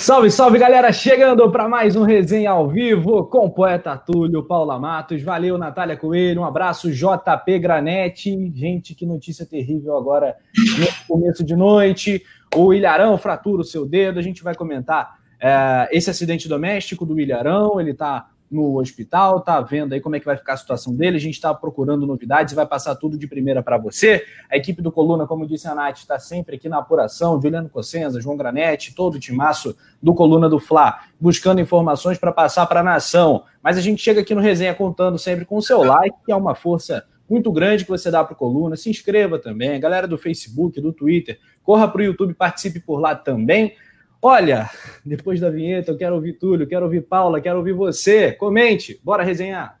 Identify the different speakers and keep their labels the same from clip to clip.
Speaker 1: Salve, salve galera, chegando para mais um resenha ao vivo com o poeta Túlio, Paula Matos, valeu Natália Coelho, um abraço JP Granete, gente, que notícia terrível agora no começo de noite, o Ilharão fratura o seu dedo, a gente vai comentar é, esse acidente doméstico do Ilharão, ele está no hospital, tá vendo aí como é que vai ficar a situação dele. A gente está procurando novidades vai passar tudo de primeira para você. A equipe do Coluna, como disse a Nath, está sempre aqui na apuração. Juliano Cossenza, João Granete, todo o timaço do Coluna do Fla, buscando informações para passar para a nação. Mas a gente chega aqui no Resenha contando sempre com o seu like, que é uma força muito grande que você dá para o Coluna. Se inscreva também. Galera do Facebook, do Twitter, corra para o YouTube, participe por lá também. Olha, depois da vinheta, eu quero ouvir Túlio, quero ouvir Paula, quero ouvir você. Comente, bora resenhar.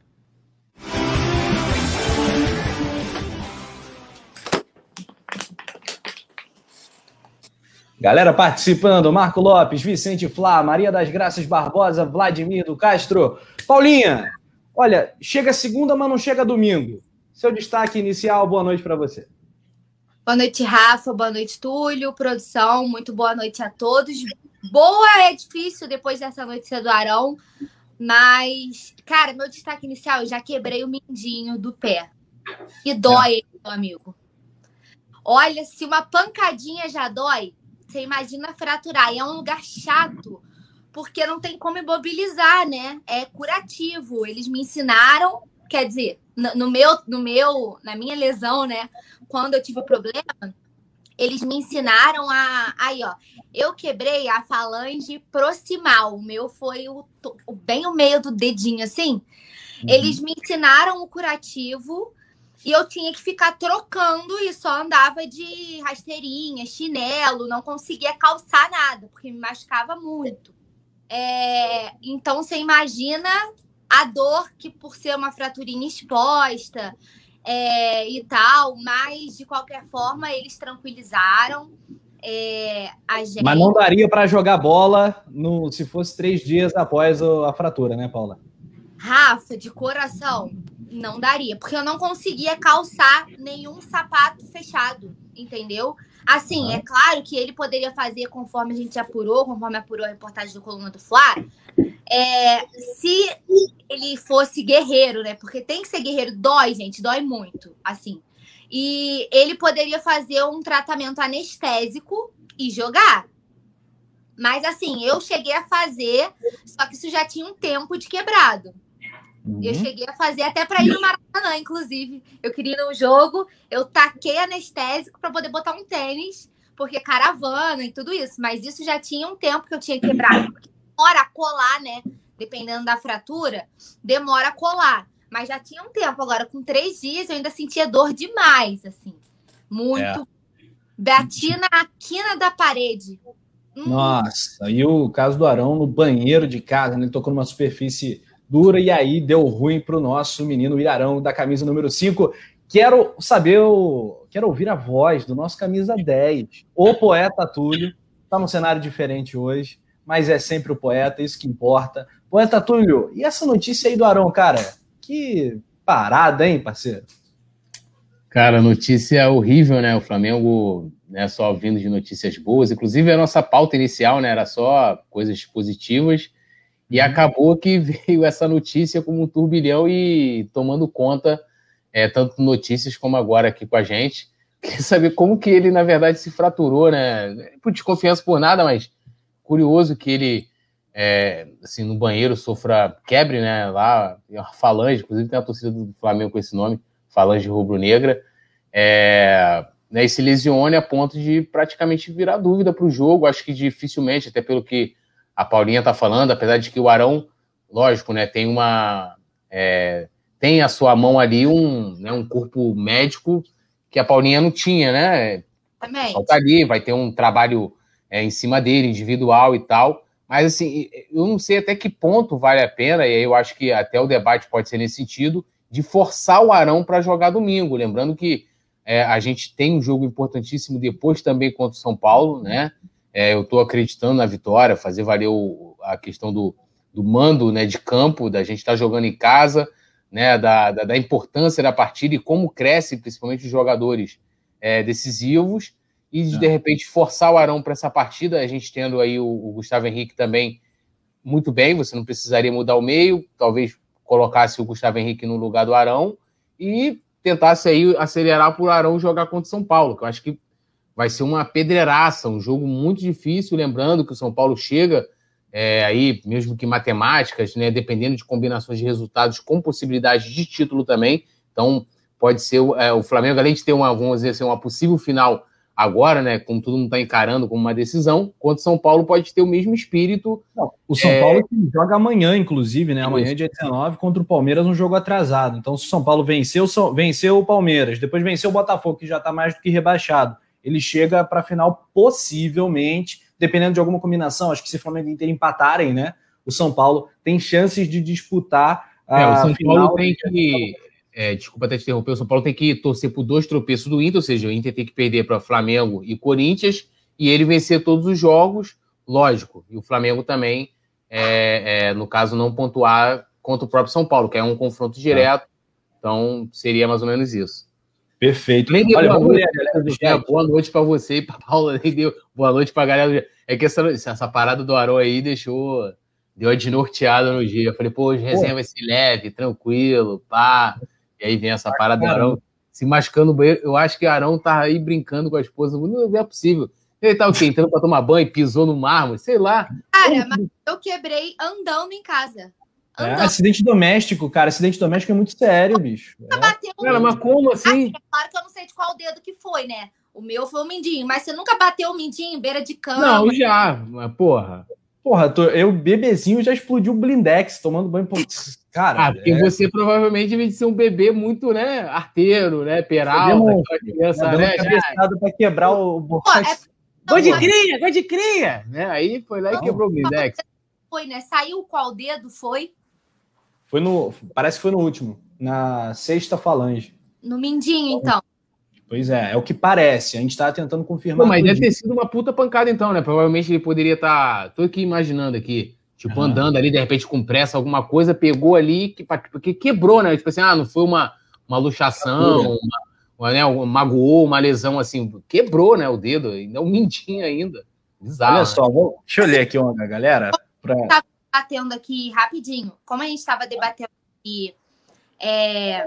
Speaker 1: Galera participando, Marco Lopes, Vicente Flá, Maria das Graças Barbosa, Vladimir do Castro. Paulinha, olha, chega segunda, mas não chega domingo. Seu destaque inicial, boa noite para você.
Speaker 2: Boa noite, Rafa. Boa noite, Túlio. Produção, muito boa noite a todos. Boa é difícil depois dessa notícia do Arão, mas, cara, meu destaque inicial, eu já quebrei o mindinho do pé. E dói, é. meu amigo. Olha, se uma pancadinha já dói, você imagina fraturar. E é um lugar chato, porque não tem como imobilizar, né? É curativo. Eles me ensinaram, quer dizer, no, no meu, no meu, na minha lesão, né? Quando eu tive problema, eles me ensinaram a. Aí, ó, eu quebrei a falange proximal. O meu foi o, o bem o meio do dedinho, assim. Uhum. Eles me ensinaram o curativo e eu tinha que ficar trocando e só andava de rasteirinha, chinelo, não conseguia calçar nada, porque me machucava muito. É, então você imagina a dor que por ser uma fraturinha exposta, é, e tal, mas de qualquer forma eles tranquilizaram. É, gente...
Speaker 1: Mas não daria para jogar bola no, se fosse três dias após a fratura, né, Paula?
Speaker 2: Rafa, de coração, não daria, porque eu não conseguia calçar nenhum sapato fechado, entendeu? Assim, uhum. é claro que ele poderia fazer conforme a gente apurou, conforme apurou a reportagem do Coluna do Fla, é, se ele fosse guerreiro, né? Porque tem que ser guerreiro, dói, gente, dói muito, assim. E ele poderia fazer um tratamento anestésico e jogar. Mas assim, eu cheguei a fazer, só que isso já tinha um tempo de quebrado. Uhum. Eu cheguei a fazer até para ir no Maracanã, inclusive. Eu queria ir no jogo, eu taquei anestésico para poder botar um tênis, porque caravana e tudo isso. Mas isso já tinha um tempo que eu tinha quebrado demora a colar, né? Dependendo da fratura, demora a colar. Mas já tinha um tempo. Agora, com três dias, eu ainda sentia dor demais, assim. Muito. É. Bati na quina da parede.
Speaker 1: Hum. Nossa, e o caso do Arão no banheiro de casa, né? Ele tocou numa superfície dura e aí deu ruim para o nosso menino Irarão da camisa número 5. Quero saber, o... quero ouvir a voz do nosso camisa 10, o poeta Túlio. Está num cenário diferente hoje mas é sempre o poeta, isso que importa. Poeta Túlio, e essa notícia aí do Arão, cara? Que parada, hein, parceiro?
Speaker 3: Cara, notícia horrível, né? O Flamengo né, só vindo de notícias boas. Inclusive, a nossa pauta inicial né, era só coisas positivas. E uhum. acabou que veio essa notícia como um turbilhão e tomando conta, é, tanto notícias como agora aqui com a gente. Quer saber como que ele, na verdade, se fraturou, né? Por desconfiança por nada, mas curioso que ele, é, assim, no banheiro sofra quebre, né? Lá, uma falange, inclusive tem a torcida do Flamengo com esse nome, falange rubro-negra, é, né, e se lesione a ponto de praticamente virar dúvida para o jogo. Acho que dificilmente, até pelo que a Paulinha está falando, apesar de que o Arão, lógico, né, tem uma. É, tem a sua mão ali um, né, um corpo médico que a Paulinha não tinha, né? Também. Falta ali, vai ter um trabalho é, em cima dele, individual e tal. Mas, assim, eu não sei até que ponto vale a pena, e aí eu acho que até o debate pode ser nesse sentido, de forçar o Arão para jogar domingo. Lembrando que é, a gente tem um jogo importantíssimo depois também contra o São Paulo, né? É, eu estou acreditando na vitória, fazer valer o, a questão do, do mando né, de campo, da gente estar tá jogando em casa, né, da, da, da, importância da partida e como cresce, principalmente os jogadores é, decisivos. E de, de repente forçar o Arão para essa partida, a gente tendo aí o, o, Gustavo Henrique também muito bem, você não precisaria mudar o meio, talvez colocasse o Gustavo Henrique no lugar do Arão e tentasse aí acelerar para o Arão jogar contra o São Paulo, que eu acho que vai ser uma pedreiraça, um jogo muito difícil, lembrando que o São Paulo chega é, aí, mesmo que matemáticas, né, dependendo de combinações de resultados com possibilidade de título também, então pode ser é, o Flamengo, além de ter uma, vamos dizer assim, uma possível final agora, né, como todo mundo está encarando como uma decisão, quanto São Paulo pode ter o mesmo espírito.
Speaker 1: Não, o São é... Paulo joga amanhã, inclusive, né, amanhã, dia 19, contra o Palmeiras, um jogo atrasado. Então, se o São Paulo venceu, venceu o Palmeiras, depois venceu o Botafogo, que já está mais do que rebaixado, ele chega para a final possivelmente, dependendo de alguma combinação, acho que se o Flamengo e Inter empatarem, né, o São Paulo tem chances de disputar
Speaker 3: a é, o São Paulo tem que é, desculpa até te interromper, o São Paulo tem que torcer por dois tropeços do Inter, ou seja, o Inter tem que perder para Flamengo e Corinthians, e ele vencer todos os jogos, lógico, e o Flamengo também, é, é, no caso, não pontuar contra o próprio São Paulo, que é um confronto tá. direto, então seria mais ou menos isso.
Speaker 1: Perfeito.
Speaker 3: Olha, boa, noite, galera, boa noite para você e para Paula, deu boa noite para a galera. É que essa, essa parada do Arão aí deixou, deu a desnorteada no dia. Eu falei, pô, hoje resenha vai ser leve, tranquilo, pá. E aí vem essa parada do Arão se machucando no banheiro. Eu acho que Arão tá aí brincando com a esposa. Não é possível. Ele tá o quê? Entrando pra tomar banho, pisou no mármore, sei lá.
Speaker 2: Cara, mas eu quebrei andando em casa.
Speaker 1: É, acidente doméstico, cara. Acidente doméstico é muito sério, bicho.
Speaker 2: É. Bateu
Speaker 3: cara, mas como assim? assim?
Speaker 2: Claro que eu não sei de qual dedo que foi, né? O meu foi o mindinho, mas você nunca bateu o mindinho beira de cama?
Speaker 3: Não, já, mas porra.
Speaker 1: Porra, eu, bebezinho, já explodiu o blindex tomando banho. Cara,
Speaker 3: ah, porque é... você provavelmente deve ser um bebê muito, né, arteiro, né, peralta,
Speaker 1: criança, né? Pra quebrar o borracha. É...
Speaker 3: Gol de cria, gol de cria! Né? Aí foi lá e quebrou o blindex.
Speaker 2: Foi, né? Saiu qual dedo foi?
Speaker 1: Foi no. Parece que foi no último, na sexta falange.
Speaker 2: No mindinho, então.
Speaker 1: Pois é, é o que parece. A gente tá tentando confirmar. Pô,
Speaker 3: mas deve ter sido uma puta pancada, então, né? Provavelmente ele poderia estar. Tá... Tô aqui imaginando aqui. Tipo, uhum. andando ali, de repente, com pressa, alguma coisa, pegou ali, que, porque quebrou, né? Tipo assim, ah, não foi uma, uma luxação, uma, uma, né, magoou, uma lesão assim, quebrou, né, o dedo, ainda um mindinho ainda.
Speaker 1: Bizarro. Olha né? só, vou, deixa eu ler aqui uma galera. Pra...
Speaker 2: Tá batendo aqui rapidinho. Como a gente estava debatendo aqui é,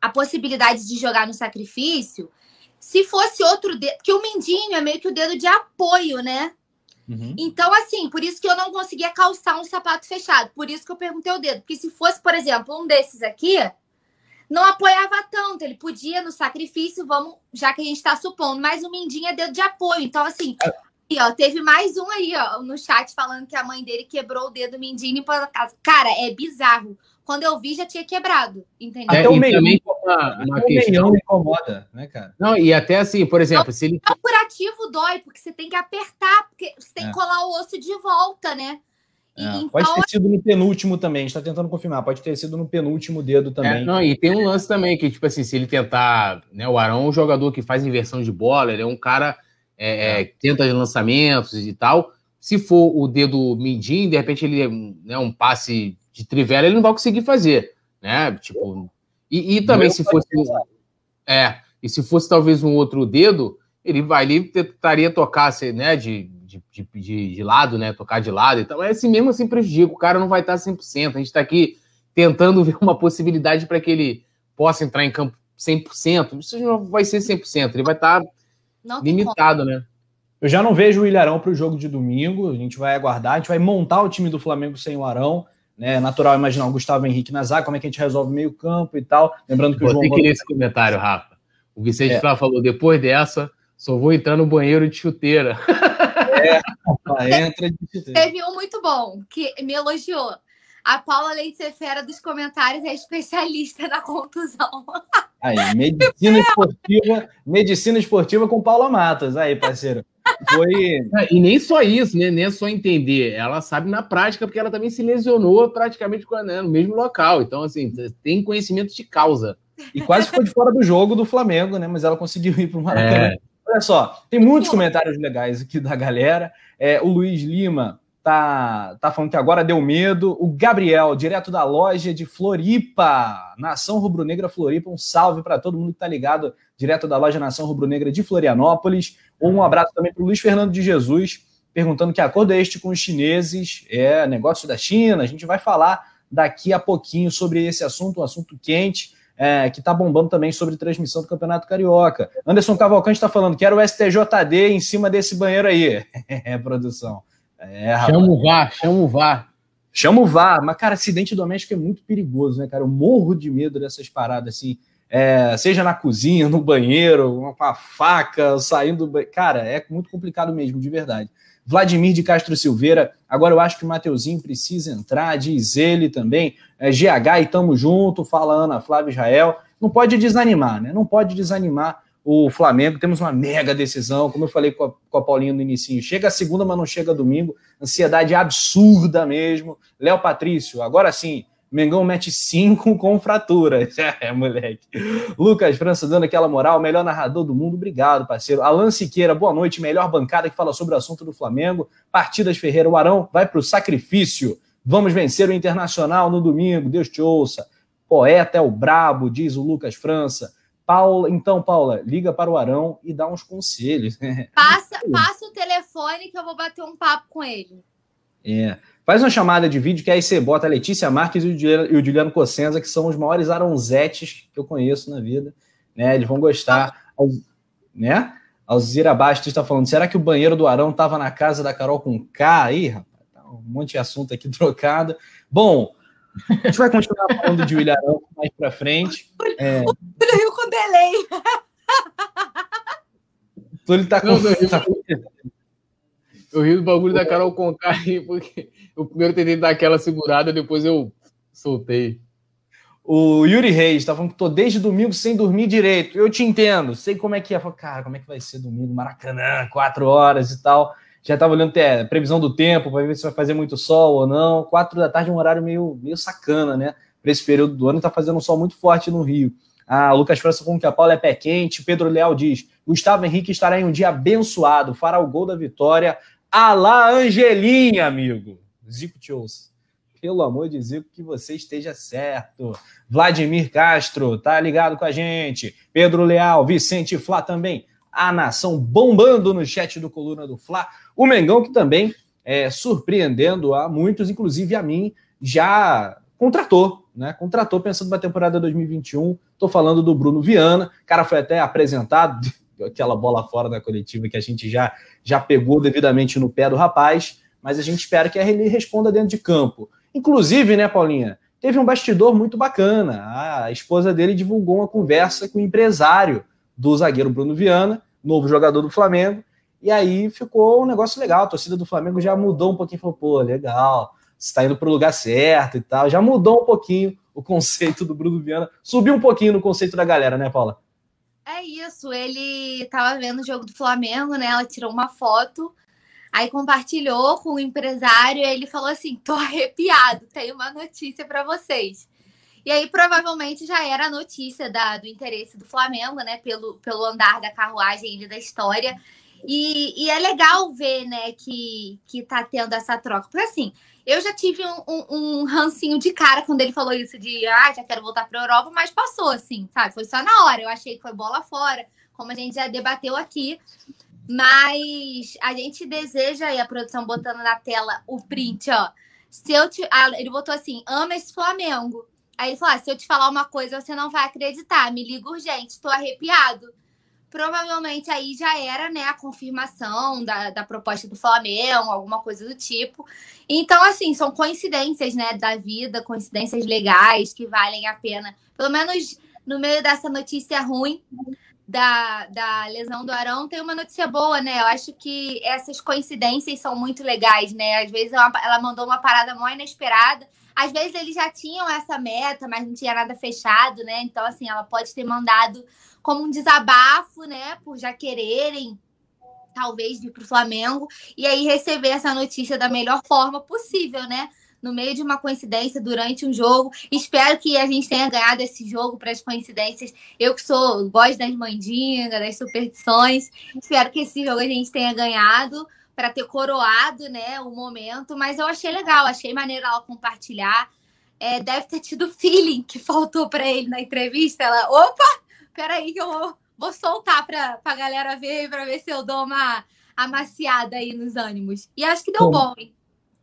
Speaker 2: a possibilidade de jogar no sacrifício, se fosse outro dedo, porque o mindinho é meio que o dedo de apoio, né? Uhum. Então, assim, por isso que eu não conseguia calçar um sapato fechado. Por isso que eu perguntei o dedo. Porque se fosse, por exemplo, um desses aqui, não apoiava tanto. Ele podia no sacrifício, vamos, já que a gente está supondo, mas o mindinho é dedo de apoio. Então, assim, é. e, ó, teve mais um aí, ó, no chat falando que a mãe dele quebrou o dedo mindinho para casa. Cara, é bizarro. Quando eu vi, já tinha quebrado, entendeu?
Speaker 3: É, até o meio também uma, uma questão incomoda, né, cara? Não, e até assim, por exemplo, se ele.
Speaker 2: O curativo dói, porque você tem que apertar, porque você tem é. que colar o osso de volta, né?
Speaker 1: E, é, então... Pode ter sido no penúltimo também, a gente está tentando confirmar, pode ter sido no penúltimo dedo também.
Speaker 3: É, não, e tem um lance também, que, tipo assim, se ele tentar. Né, o Arão é um jogador que faz inversão de bola, ele é um cara é, é, que tenta lançamentos e tal. Se for o dedo mindinho, de repente ele é né, um passe de trivela, ele não vai conseguir fazer, né? Tipo, e, e também se fosse é, e se fosse talvez um outro dedo, ele vai ali tentaria tocar, né, de, de, de, de, lado, né, tocar de lado, então é assim mesmo assim prejudica, o cara não vai estar 100%, a gente está aqui tentando ver uma possibilidade para que ele possa entrar em campo 100%, isso não vai ser 100%, ele vai estar limitado, né?
Speaker 1: Eu já não vejo o Ilharão para o jogo de domingo, a gente vai aguardar, a gente vai montar o time do Flamengo sem o Arão, né? É natural imaginar o Gustavo Henrique na zaga, como é que a gente resolve meio campo e tal. Lembrando que
Speaker 3: Vou o João. Tem que ler esse comentário, Rafa. O Vicente é. Flá falou: depois dessa, só vou entrar no banheiro de chuteira.
Speaker 2: É, entra de chuteira. Teve um muito bom, que me elogiou. A Paula Leite Fera dos comentários é especialista na contusão.
Speaker 1: Aí, medicina esportiva, medicina esportiva com Paula Matos. Aí, parceiro. Foi.
Speaker 3: É, e nem só isso, né? Nem é só entender. Ela sabe na prática, porque ela também se lesionou praticamente né, no mesmo local. Então, assim, tem conhecimento de causa.
Speaker 1: E quase ficou de fora do jogo do Flamengo, né? Mas ela conseguiu ir para o Maracanã. É. Olha só, tem muitos comentários legais aqui da galera. É, o Luiz Lima tá, tá falando que agora deu medo. O Gabriel, direto da loja de Floripa, Nação Rubro-Negra Floripa. Um salve para todo mundo que tá ligado, direto da loja Nação Rubro-Negra de Florianópolis. Um abraço também para o Luiz Fernando de Jesus, perguntando que acordo é este com os chineses. É negócio da China. A gente vai falar daqui a pouquinho sobre esse assunto, um assunto quente. É, que está bombando também sobre transmissão do Campeonato Carioca. Anderson Cavalcante está falando que era o STJD em cima desse banheiro aí. É, produção.
Speaker 3: É, chama o VAR, chama o VAR.
Speaker 1: Chama o VAR, mas, cara, acidente doméstico é muito perigoso, né, cara? Eu morro de medo dessas paradas, assim, é, seja na cozinha, no banheiro, com a faca, saindo do banheiro. Cara, é muito complicado mesmo, de verdade. Vladimir de Castro Silveira, agora eu acho que o Mateuzinho precisa entrar, diz ele também. É, GH e tamo junto, fala Ana Flávia Israel. Não pode desanimar, né? Não pode desanimar o Flamengo. Temos uma mega decisão, como eu falei com a, com a Paulinha no início. Chega segunda, mas não chega domingo. Ansiedade absurda mesmo. Léo Patrício, agora sim. Mengão mete 5 com fratura. É, moleque. Lucas França dando aquela moral, melhor narrador do mundo. Obrigado, parceiro. Alan Siqueira, boa noite. Melhor bancada que fala sobre o assunto do Flamengo. Partidas Ferreira, o Arão vai para o sacrifício. Vamos vencer o Internacional no domingo. Deus te ouça. Poeta é o brabo, diz o Lucas França. Paula, então, Paula, liga para o Arão e dá uns conselhos.
Speaker 2: Passa, passa o telefone que eu vou bater um papo com ele.
Speaker 1: É. Faz uma chamada de vídeo que aí você bota a Letícia Marques e o Juliano Cossenza, que são os maiores aronzetes que eu conheço na vida. Né? Eles vão gostar. Né? Alzira Bastos está falando: será que o banheiro do Arão estava na casa da Carol com K? Aí, rapaz, tá um monte de assunto aqui trocado. Bom, a gente vai continuar falando de William mais para frente.
Speaker 2: É... O Rio com delay.
Speaker 1: Túlio tá com.
Speaker 3: Eu rio do bagulho da Carol Conká porque o primeiro tentei dar aquela segurada, depois eu soltei.
Speaker 1: O Yuri Reis tá falando que tô desde domingo sem dormir direito. Eu te entendo, sei como é que é. Falei, cara, como é que vai ser domingo? Maracanã, quatro horas e tal já estava olhando até previsão do tempo para ver se vai fazer muito sol ou não. Quatro da tarde é um horário meio, meio sacana, né? Para esse período do ano, está fazendo um sol muito forte no Rio. Ah, Lucas França falando que a Paula é pé quente. Pedro Leal diz: Gustavo Henrique estará em um dia abençoado, fará o gol da vitória. Alá Angelinha, amigo. Zico te ouça. Pelo amor de Zico, que você esteja certo. Vladimir Castro, tá ligado com a gente. Pedro Leal, Vicente Flá também a nação bombando no chat do Coluna do Fla. O Mengão, que também, é, surpreendendo a muitos, inclusive a mim, já contratou, né? Contratou pensando na temporada 2021. Estou falando do Bruno Viana. O cara foi até apresentado, aquela bola fora da coletiva que a gente já, já pegou devidamente no pé do rapaz, mas a gente espera que ele responda dentro de campo. Inclusive, né, Paulinha? Teve um bastidor muito bacana. A esposa dele divulgou uma conversa com o empresário do zagueiro Bruno Viana, novo jogador do Flamengo. E aí ficou um negócio legal. A torcida do Flamengo já mudou um pouquinho, falou, pô, legal, você está indo para o lugar certo e tal. Já mudou um pouquinho o conceito do Bruno Viana. Subiu um pouquinho no conceito da galera, né, Paula?
Speaker 2: É isso, ele estava vendo o jogo do Flamengo, né? Ela tirou uma foto, aí compartilhou com o empresário e ele falou assim: tô arrepiado, tenho uma notícia para vocês. E aí, provavelmente, já era a notícia da, do interesse do Flamengo, né? Pelo, pelo andar da carruagem e da história. E, e, é legal ver, né, que, que tá tendo essa troca. Porque assim, eu já tive um, um, um, rancinho de cara quando ele falou isso de ah, já quero voltar para Europa, mas passou, assim, sabe? Foi só na hora. Eu achei que foi bola fora, como a gente já debateu aqui. Mas a gente deseja, e a produção botando na tela o print, ó. Se eu te... Ah, ele botou assim: ama esse Flamengo. Aí ele falou: ah, se eu te falar uma coisa, você não vai acreditar. Me liga urgente, estou arrepiado. Provavelmente aí já era né, a confirmação da, da proposta do Flamengo, alguma coisa do tipo. Então, assim, são coincidências né, da vida, coincidências legais que valem a pena. Pelo menos no meio dessa notícia ruim da, da lesão do Arão, tem uma notícia boa, né? Eu acho que essas coincidências são muito legais, né? Às vezes ela, ela mandou uma parada mó inesperada às vezes eles já tinham essa meta, mas não tinha nada fechado, né? Então, assim, ela pode ter mandado como um desabafo, né? Por já quererem, talvez, vir para o Flamengo. E aí receber essa notícia da melhor forma possível, né? no meio de uma coincidência durante um jogo. Espero que a gente tenha ganhado esse jogo para as coincidências. Eu que sou, gosto das mandingas, das superstições. Espero que esse jogo a gente tenha ganhado, para ter coroado, né, o momento, mas eu achei legal, achei maneiro ela compartilhar. É, deve ter tido feeling que faltou para ele na entrevista. Ela, opa, peraí que eu vou, vou soltar para a galera ver, para ver se eu dou uma amaciada aí nos ânimos. E acho que deu bom, hein?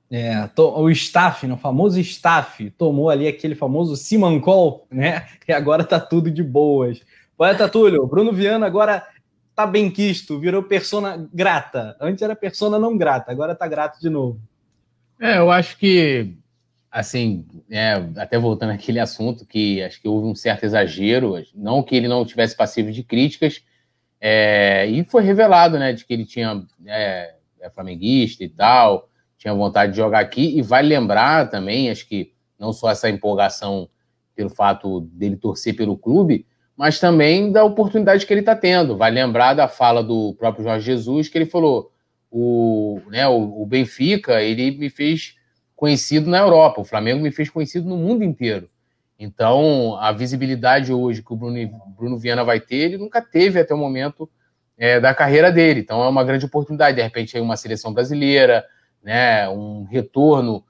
Speaker 1: É, o staff, né, o famoso staff, tomou ali aquele famoso Simancol, né? E agora tá tudo de boas. Poeta Túlio, Bruno Viana agora tá bem quisto, virou persona grata. Antes era persona não grata, agora tá grato de novo.
Speaker 3: É, eu acho que, assim, é, até voltando àquele assunto, que acho que houve um certo exagero, não que ele não tivesse passivo de críticas, é, e foi revelado, né, de que ele tinha é, é flamenguista e tal, tinha vontade de jogar aqui, e vai lembrar também, acho que não só essa empolgação pelo fato dele torcer pelo clube, mas também da oportunidade que ele está tendo. Vai lembrar da fala do próprio Jorge Jesus, que ele falou: o, né, o, o, Benfica ele me fez conhecido na Europa, o Flamengo me fez conhecido no mundo inteiro. Então, a visibilidade hoje que o Bruno, Bruno Viana vai ter, ele nunca teve até o momento é, da carreira dele. Então, é uma grande oportunidade. De repente, aí uma seleção brasileira, né, um retorno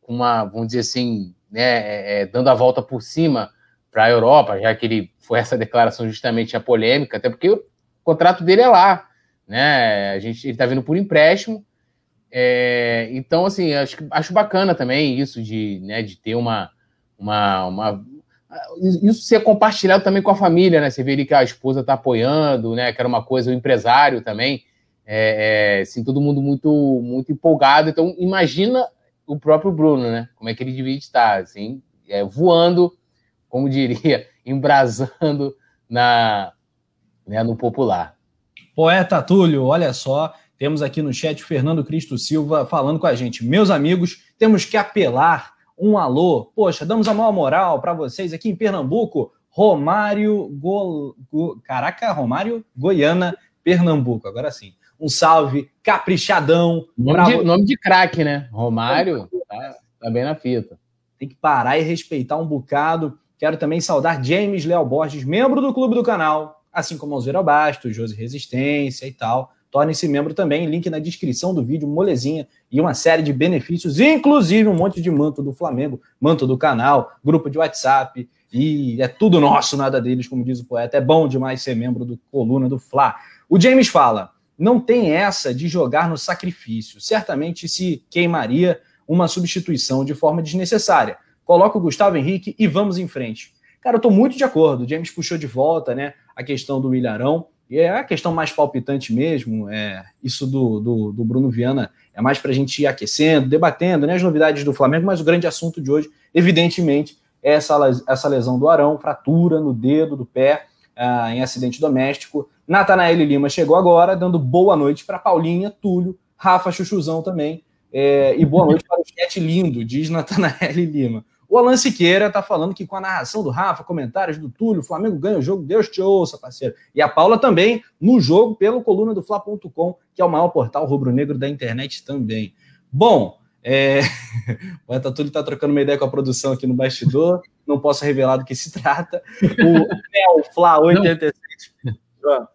Speaker 3: com uma, vamos dizer assim, né, é, é, dando a volta por cima para a Europa, já que ele foi essa declaração justamente a polêmica, até porque o contrato dele é lá, né? A gente ele está vindo por empréstimo, é, então assim acho, acho bacana também isso de, né, de ter uma, uma, uma isso ser compartilhado também com a família, né? Você vê ali que a esposa está apoiando, né? Que era uma coisa, o empresário também é, é, assim, todo mundo muito, muito empolgado. Então, imagina o próprio Bruno, né? Como é que ele devia estar, assim, é, voando, como diria, embrasando na, né, no popular.
Speaker 1: Poeta Túlio, olha só, temos aqui no chat Fernando Cristo Silva falando com a gente. Meus amigos, temos que apelar um alô. Poxa, damos a maior moral para vocês aqui em Pernambuco. Romário Go... Go... Caraca, Romário Goiânia, Pernambuco. Agora sim um salve caprichadão.
Speaker 3: Nome, de, nome de craque, né? Romário tá, tá, bem na fita.
Speaker 1: Tem que parar e respeitar um bocado. Quero também saudar James Léo Borges, membro do clube do canal, assim como Alzeira Bastos, Josi Resistência e tal. Torne-se membro também, link na descrição do vídeo, molezinha e uma série de benefícios, inclusive um monte de manto do Flamengo, manto do canal, grupo de WhatsApp, e é tudo nosso, nada deles, como diz o poeta. É bom demais ser membro do Coluna do Fla. O James fala: não tem essa de jogar no sacrifício. Certamente se queimaria uma substituição de forma desnecessária. Coloca o Gustavo Henrique e vamos em frente. Cara, eu tô muito de acordo. O James puxou de volta, né, a questão do Ilharão. E é a questão mais palpitante mesmo. É, isso do, do, do Bruno Viana é mais para a gente ir aquecendo, debatendo né, as novidades do Flamengo, mas o grande assunto de hoje, evidentemente, é essa, essa lesão do Arão, fratura no dedo do pé, ah, em acidente doméstico. Natanael Lima chegou agora, dando boa noite para Paulinha, Túlio, Rafa Chuchuzão também. É, e boa noite para o chat lindo, diz Natanael Lima. O Alan Siqueira está falando que com a narração do Rafa, comentários do Túlio, o Flamengo ganha o jogo, Deus te ouça, parceiro. E a Paula também no jogo pelo coluna do Fla.com, que é o maior portal rubro-negro da internet também. Bom, é... o Eta Túlio está trocando uma ideia com a produção aqui no bastidor, não posso revelar do que se trata. O Neo Fla 87. Não.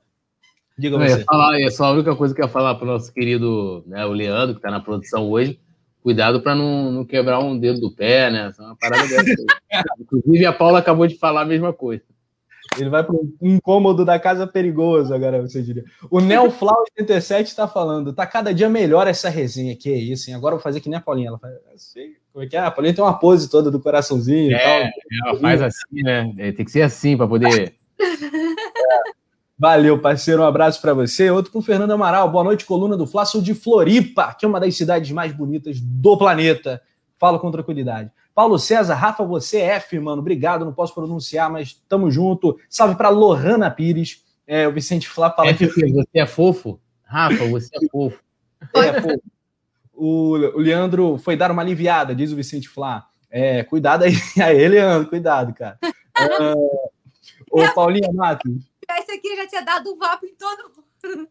Speaker 3: Diga você. Ia falar, só a única coisa que eu ia falar para o nosso querido né, o Leandro, que está na produção hoje, cuidado para não, não, quebrar um dedo do pé, né? É uma parada dessa. Inclusive, a Paula acabou de falar a mesma coisa.
Speaker 1: Ele vai para um incômodo da casa perigoso, agora você diria. O Neoflau 87 está falando, tá cada dia melhor essa resenha, que é isso, hein? Agora eu vou fazer que nem a Paulinha. Ela faz assim, como é que é? A Paulinha tem uma pose toda do coraçãozinho
Speaker 3: é, e tal. Ela faz assim, né? É, tem que ser assim para poder.
Speaker 1: É. Valeu, parceiro. Um abraço para você. Outro com o Fernando Amaral. Boa noite, coluna do Fla. Sou de Floripa, que é uma das cidades mais bonitas do planeta. Falo com tranquilidade. Paulo César, Rafa, você é F, mano. Obrigado, não posso pronunciar, mas tamo junto. Salve para Lohana Pires. É, o Vicente Flá fala
Speaker 3: F, que... Você é fofo? Rafa, você é fofo.
Speaker 1: é fofo. O, o Leandro foi dar uma aliviada, diz o Vicente Flá. É, cuidado aí. Aí, Leandro, cuidado, cara. Uh, ô, Paulinha Matos
Speaker 2: esse aqui já tinha dado um vapo em todo mundo.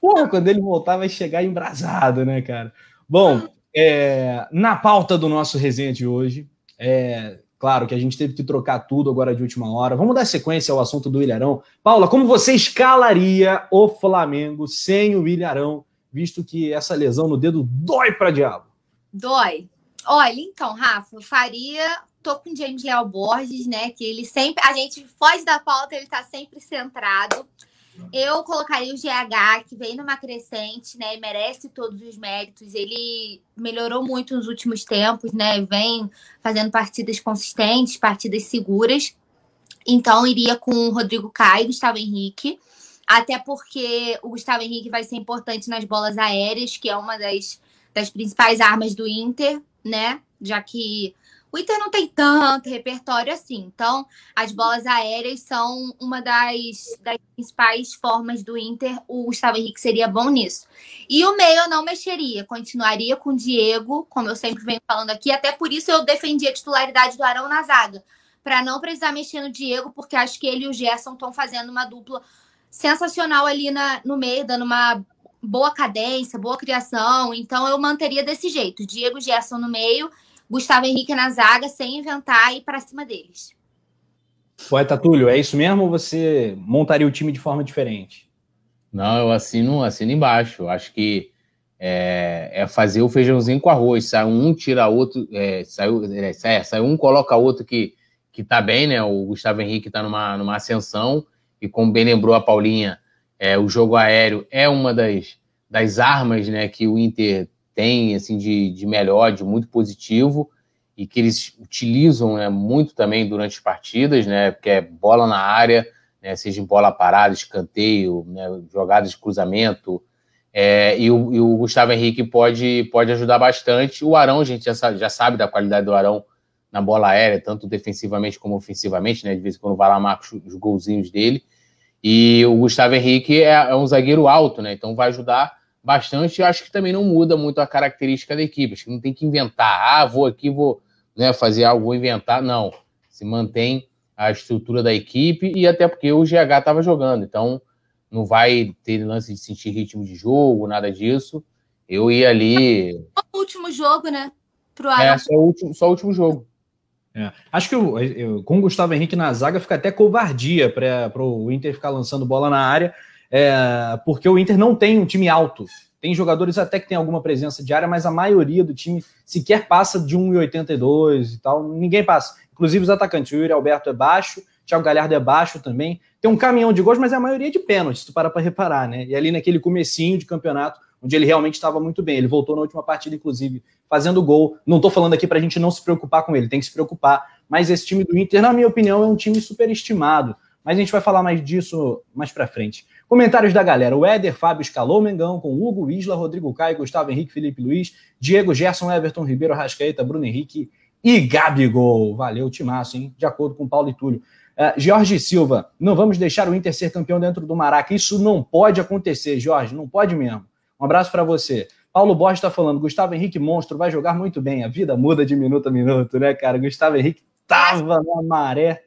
Speaker 1: Porra, quando ele voltar vai chegar embrasado, né, cara? Bom, é, na pauta do nosso resenha de hoje, é claro que a gente teve que trocar tudo agora de última hora. Vamos dar sequência ao assunto do Ilharão. Paula, como você escalaria o Flamengo sem o Ilharão visto que essa lesão no dedo dói para diabo.
Speaker 2: Dói. Olha, então, Rafa, eu faria. Tô com James Leal Borges, né? Que ele sempre. A gente foge da pauta, ele tá sempre centrado. Eu colocaria o GH, que vem numa crescente, né? E merece todos os méritos. Ele melhorou muito nos últimos tempos, né? Vem fazendo partidas consistentes, partidas seguras. Então, iria com o Rodrigo Caio Gustavo Henrique. Até porque o Gustavo Henrique vai ser importante nas bolas aéreas, que é uma das, das principais armas do Inter, né? Já que o Inter não tem tanto repertório assim. Então, as bolas aéreas são uma das, das principais formas do Inter. O Gustavo Henrique seria bom nisso. E o meio eu não mexeria. Continuaria com o Diego, como eu sempre venho falando aqui. Até por isso eu defendi a titularidade do Arão na zaga. Para não precisar mexer no Diego, porque acho que ele e o Gerson estão fazendo uma dupla sensacional ali na, no meio, dando uma boa cadência, boa criação. Então eu manteria desse jeito: Diego Gerson no meio, Gustavo Henrique na zaga, sem inventar e ir para cima deles.
Speaker 1: Poeta Túlio, é isso mesmo ou você montaria o time de forma diferente?
Speaker 3: Não, eu assino, assino embaixo. Acho que é, é, fazer o feijãozinho com arroz. Sai um, tira outro, é, saiu, é, sai, sai um, coloca outro que, que tá bem, né? O Gustavo Henrique tá numa, numa ascensão e como bem lembrou a Paulinha, é, o jogo aéreo é uma das, das armas né, que o Inter tem assim, de, de melhor, de muito positivo, e que eles utilizam né, muito também durante as partidas, né, porque é bola na área, né, seja em bola parada, escanteio, né, jogadas de cruzamento, é, e, o, e, o, Gustavo Henrique pode, pode ajudar bastante. O Arão, a gente já sabe, já sabe da qualidade do Arão na bola aérea, tanto defensivamente como ofensivamente, né? De vez em quando vai lá, marca os golzinhos dele. E o Gustavo Henrique é, é um zagueiro alto, né? Então vai ajudar bastante. Eu acho que também não muda muito a característica da equipe. Acho que não tem que inventar. Ah, vou aqui, vou né, fazer algo, vou inventar. Não. Se mantém a estrutura da equipe e até porque o GH estava jogando. Então não vai ter lance de sentir ritmo de jogo, nada disso. Eu ia ali.
Speaker 2: O último jogo, né?
Speaker 3: Pro É, só o último, só o último jogo.
Speaker 1: É. Acho que eu, eu, com o Gustavo Henrique na zaga fica até covardia para o Inter ficar lançando bola na área, é, porque o Inter não tem um time alto. Tem jogadores até que tem alguma presença de área, mas a maioria do time sequer passa de 1,82 e tal. Ninguém passa. Inclusive os atacantes. O Yuri Alberto é baixo, Thiago Galhardo é baixo também. Tem um caminhão de gols, mas é a maioria de pênaltis, se tu para para reparar, né? E ali naquele comecinho de campeonato, onde ele realmente estava muito bem. Ele voltou na última partida, inclusive, fazendo gol. Não estou falando aqui para a gente não se preocupar com ele, tem que se preocupar. Mas esse time do Inter, na minha opinião, é um time superestimado. Mas a gente vai falar mais disso mais para frente. Comentários da galera. O Éder, Fábio escalou Mengão, com Hugo Isla, Rodrigo Caio, Gustavo Henrique, Felipe Luiz, Diego Gerson, Everton Ribeiro, Rascaeta, Bruno Henrique e Gabigol. Valeu, timaço, hein? De acordo com Paulo e Túlio. Uh, Jorge Silva, não vamos deixar o Inter ser campeão dentro do Maraca. Isso não pode acontecer, Jorge, não pode mesmo. Um abraço para você. Paulo Borges está falando, Gustavo Henrique monstro, vai jogar muito bem. A vida muda de minuto a minuto, né, cara? Gustavo Henrique tava na maré.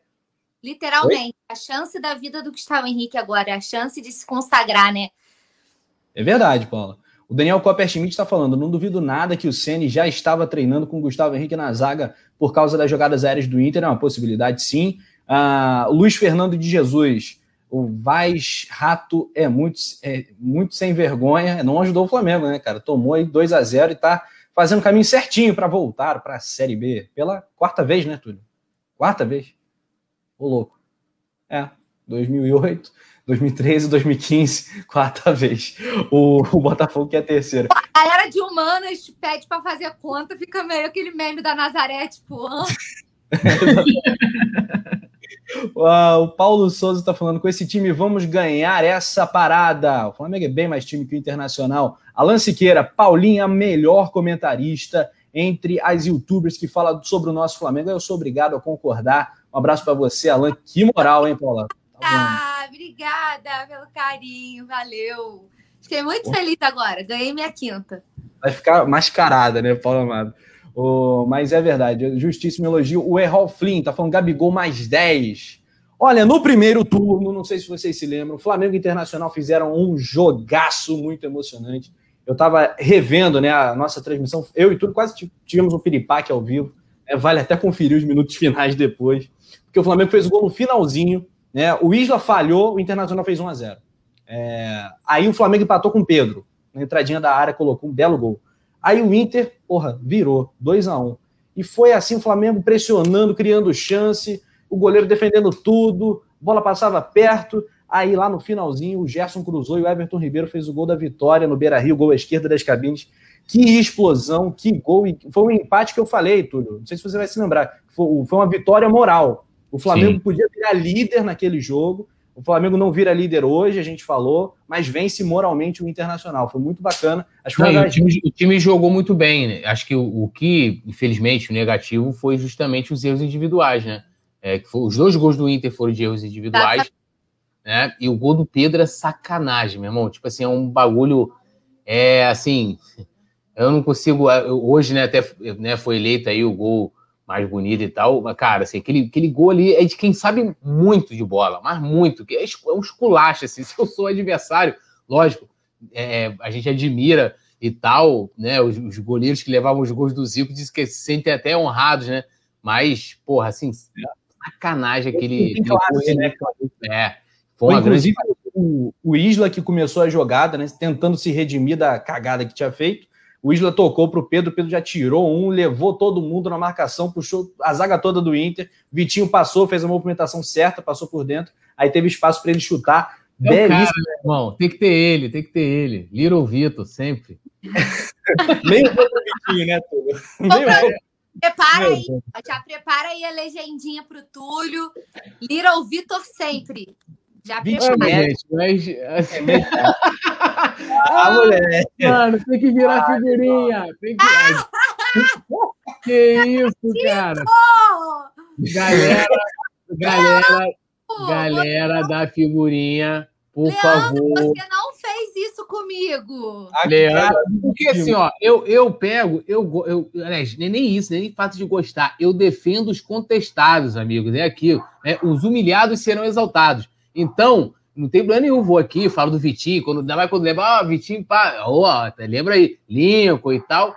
Speaker 2: Literalmente, Oi? a chance da vida do Gustavo Henrique agora, é a chance de se consagrar, né?
Speaker 1: É verdade, Paula. O Daniel Copper Schmidt está falando, não duvido nada que o Ceni já estava treinando com o Gustavo Henrique na zaga por causa das jogadas aéreas do Inter, é uma possibilidade sim. Uh, Luiz Fernando de Jesus, o Vaz Rato é muito, é muito sem vergonha, não ajudou o Flamengo, né, cara? Tomou aí 2 a 0 e tá fazendo o caminho certinho para voltar para a Série B pela quarta vez, né, Túlio? Quarta vez. Ô louco. É, 2008, 2013, 2015, quarta vez. O, o Botafogo que é a terceira.
Speaker 2: A galera de humanas pede para fazer conta, fica meio aquele meme da Nazaré, tipo. Ah.
Speaker 1: o Paulo Souza está falando: com esse time vamos ganhar essa parada. O Flamengo é bem mais time que o Internacional. Alan Siqueira, Paulinha, melhor comentarista entre as youtubers que falam sobre o nosso Flamengo. Eu sou obrigado a concordar. Um abraço para você, Alan. Que moral, hein, Paula?
Speaker 2: Tá ah, obrigada pelo carinho, valeu. Fiquei muito feliz agora, ganhei minha quinta.
Speaker 1: Vai ficar mascarada, né, Paula Amado? Oh, mas é verdade, justíssimo elogio. O Errol Flynn tá falando Gabigol mais 10. Olha, no primeiro turno, não sei se vocês se lembram, Flamengo e Internacional fizeram um jogaço muito emocionante. Eu tava revendo né, a nossa transmissão, eu e tudo, quase tivemos um piripaque ao vivo. Né, vale até conferir os minutos finais depois. Porque o Flamengo fez o gol no finalzinho. Né, o Isla falhou, o Internacional fez 1 a 0 é, Aí o Flamengo empatou com o Pedro. na entradinha da área, colocou um belo gol. Aí o Inter, porra, virou 2 a 1 um. E foi assim o Flamengo pressionando, criando chance, o goleiro defendendo tudo, bola passava perto. Aí lá no finalzinho, o Gerson cruzou e o Everton Ribeiro fez o gol da vitória no Beira Rio, gol à esquerda das cabines. Que explosão, que gol. Foi um empate que eu falei, Túlio. Não sei se você vai se lembrar. Foi uma vitória moral. O Flamengo Sim. podia virar líder naquele jogo. O Flamengo não vira líder hoje, a gente falou, mas vence moralmente o Internacional. Foi muito bacana.
Speaker 3: Acho que não, o, time, o, time, jogou muito bem. Né? Acho que o, o, que, infelizmente, o negativo foi justamente os erros individuais, né? É, que foi, os dois gols do Inter foram de erros individuais. Né? E o gol do Pedro é sacanagem, meu irmão. Tipo assim, é um bagulho. É assim. Eu não consigo. Hoje, né, até né, foi eleito aí o gol mais bonito e tal. Mas, cara, assim, aquele, aquele gol ali é de quem sabe muito de bola, mas muito. É, é um esculacho, assim. Se eu sou adversário, lógico, é, a gente admira e tal, né? Os, os, goleiros que levavam os gols do Zico dizem que se sentem até honrados, né? Mas, porra, assim, sacanagem aquele. aquele né?
Speaker 1: É. Foi uma Inclusive, grande... o, o Isla que começou a jogada, né? Tentando se redimir da cagada que tinha feito. O Isla tocou para o Pedro, o Pedro já tirou um, levou todo mundo na marcação, puxou a zaga toda do Inter. Vitinho passou, fez a movimentação certa, passou por dentro. Aí teve espaço para ele chutar.
Speaker 3: É Belíssimo. Cara, irmão, tem que ter ele, tem que ter ele. Little Vitor, sempre.
Speaker 2: Nem o Vitinho, né, Túlio? Nem Prepara aí, já prepara aí a legendinha pro Túlio. Little Vitor sempre. Já prepara. Gente, mas...
Speaker 3: É ah, mulher. Mano, tem que virar ah, figurinha. Tem que... que isso, cara? Galera, galera, galera da figurinha, por Leandro, favor.
Speaker 2: Você não fez isso comigo.
Speaker 3: Leandro, porque assim, ó, eu, eu pego, eu, eu, aliás, nem isso, nem fato de gostar. Eu defendo os contestados, amigos. É aquilo. Né? Os humilhados serão exaltados. Então, não tem problema nenhum, vou aqui, falo do Vitinho, quando, ainda mais quando lembra, ah, Vitinho, pá, ó, lembra aí, Lincoln e tal.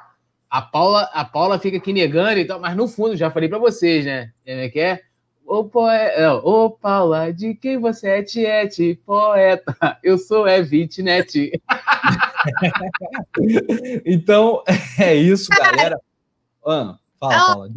Speaker 3: A Paula, a Paula fica aqui negando e tal, mas no fundo, já falei para vocês, né? É que é? Ô, poeta, ô, Paula, de quem você é, Tiete? Poeta, eu sou é Vitnet.
Speaker 1: então, é isso, galera. Ana, Fala,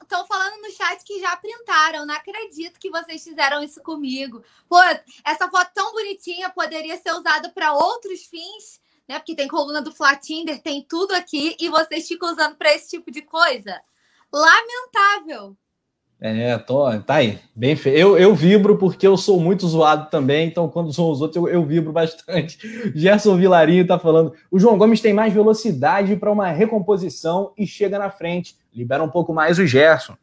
Speaker 2: Estão falando no chat que já printaram. Não acredito que vocês fizeram isso comigo. Pô, essa foto tão bonitinha poderia ser usada para outros fins, né? Porque tem coluna do Flatinder, tem tudo aqui, e vocês ficam usando para esse tipo de coisa. Lamentável.
Speaker 1: É, tô, tá aí, bem feio. Eu, eu vibro porque eu sou muito zoado também, então quando são os outros eu, eu vibro bastante. Gerson Vilarinho tá falando: o João Gomes tem mais velocidade para uma recomposição e chega na frente, libera um pouco mais o Gerson.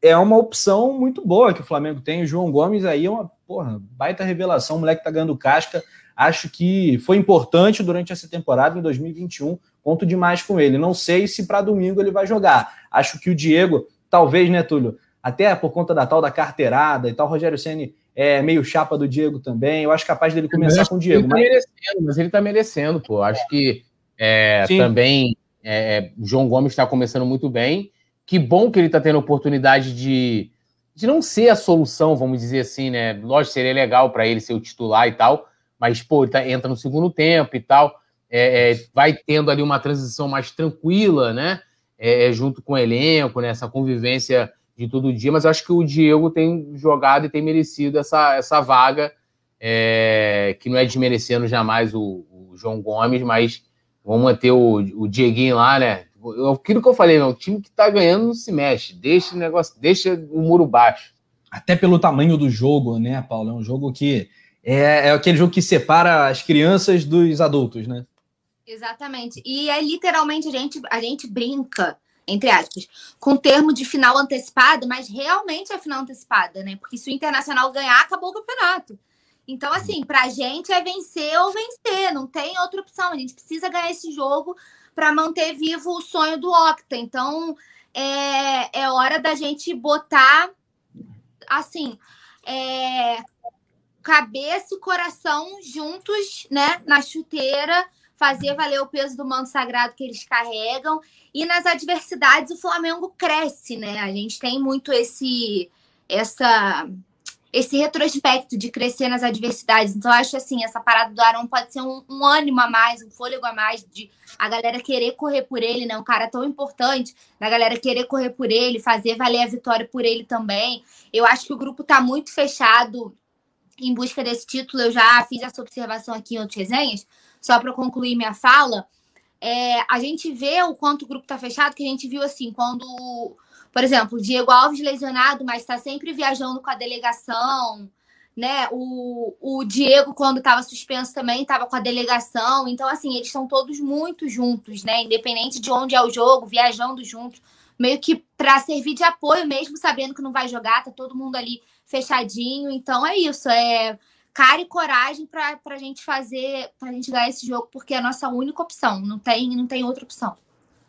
Speaker 1: É uma opção muito boa que o Flamengo tem. O João Gomes aí é uma porra, baita revelação, o moleque tá ganhando casca. Acho que foi importante durante essa temporada em 2021. Conto demais com ele. Não sei se para domingo ele vai jogar. Acho que o Diego, talvez, né, Túlio? Até por conta da tal da carteirada e tal. O Rogério Senni é meio chapa do Diego também. Eu acho capaz dele começar com o Diego.
Speaker 3: Ele tá mas... merecendo, mas ele está merecendo, pô. Acho que é, também é, é João Gomes está começando muito bem. Que bom que ele está tendo a oportunidade de, de não ser a solução, vamos dizer assim, né? Lógico, seria legal para ele ser o titular e tal, mas, pô, ele tá, entra no segundo tempo e tal. É, é, vai tendo ali uma transição mais tranquila, né? É, junto com o elenco, né? Essa convivência de todo dia, mas acho que o Diego tem jogado e tem merecido essa, essa vaga, é, que não é desmerecendo jamais o, o, João Gomes, mas vamos manter o, o Dieguinho lá, né? Aquilo que eu falei, o time que tá ganhando não se mexe, deixa o negócio, deixa o muro baixo.
Speaker 1: Até pelo tamanho do jogo, né, Paulo? É um jogo que é, é aquele jogo que separa as crianças dos adultos, né?
Speaker 2: Exatamente. E é literalmente a gente, a gente brinca entre aspas, com termo de final antecipada, mas realmente é final antecipada, né? Porque se o Internacional ganhar, acabou o campeonato. Então, assim, para a gente é vencer ou vencer, não tem outra opção. A gente precisa ganhar esse jogo para manter vivo o sonho do Octa. Então, é, é hora da gente botar, assim, é, cabeça e coração juntos, né, na chuteira, fazer valer o peso do manto sagrado que eles carregam e nas adversidades o Flamengo cresce, né? A gente tem muito esse essa esse retrospecto de crescer nas adversidades. Então, acho assim, essa parada do Arão pode ser um, um, ânimo a mais, um fôlego a mais, de a galera querer correr por ele, né? Um cara tão importante, da galera querer correr por ele, fazer valer a vitória por ele também. Eu acho que o grupo tá muito fechado em busca desse título. Eu já fiz essa observação aqui em outras resenhas, só para concluir minha fala. É, a gente vê o quanto o grupo tá fechado, que a gente viu assim, quando por exemplo, o Diego Alves lesionado, mas está sempre viajando com a delegação, né? O, o Diego, quando estava suspenso, também estava com a delegação. Então, assim, eles estão todos muito juntos, né? Independente de onde é o jogo, viajando juntos, meio que para servir de apoio, mesmo sabendo que não vai jogar, tá todo mundo ali fechadinho. Então é isso, é cara e coragem para a gente fazer, para a gente ganhar esse jogo, porque é a nossa única opção, não tem, não tem outra opção.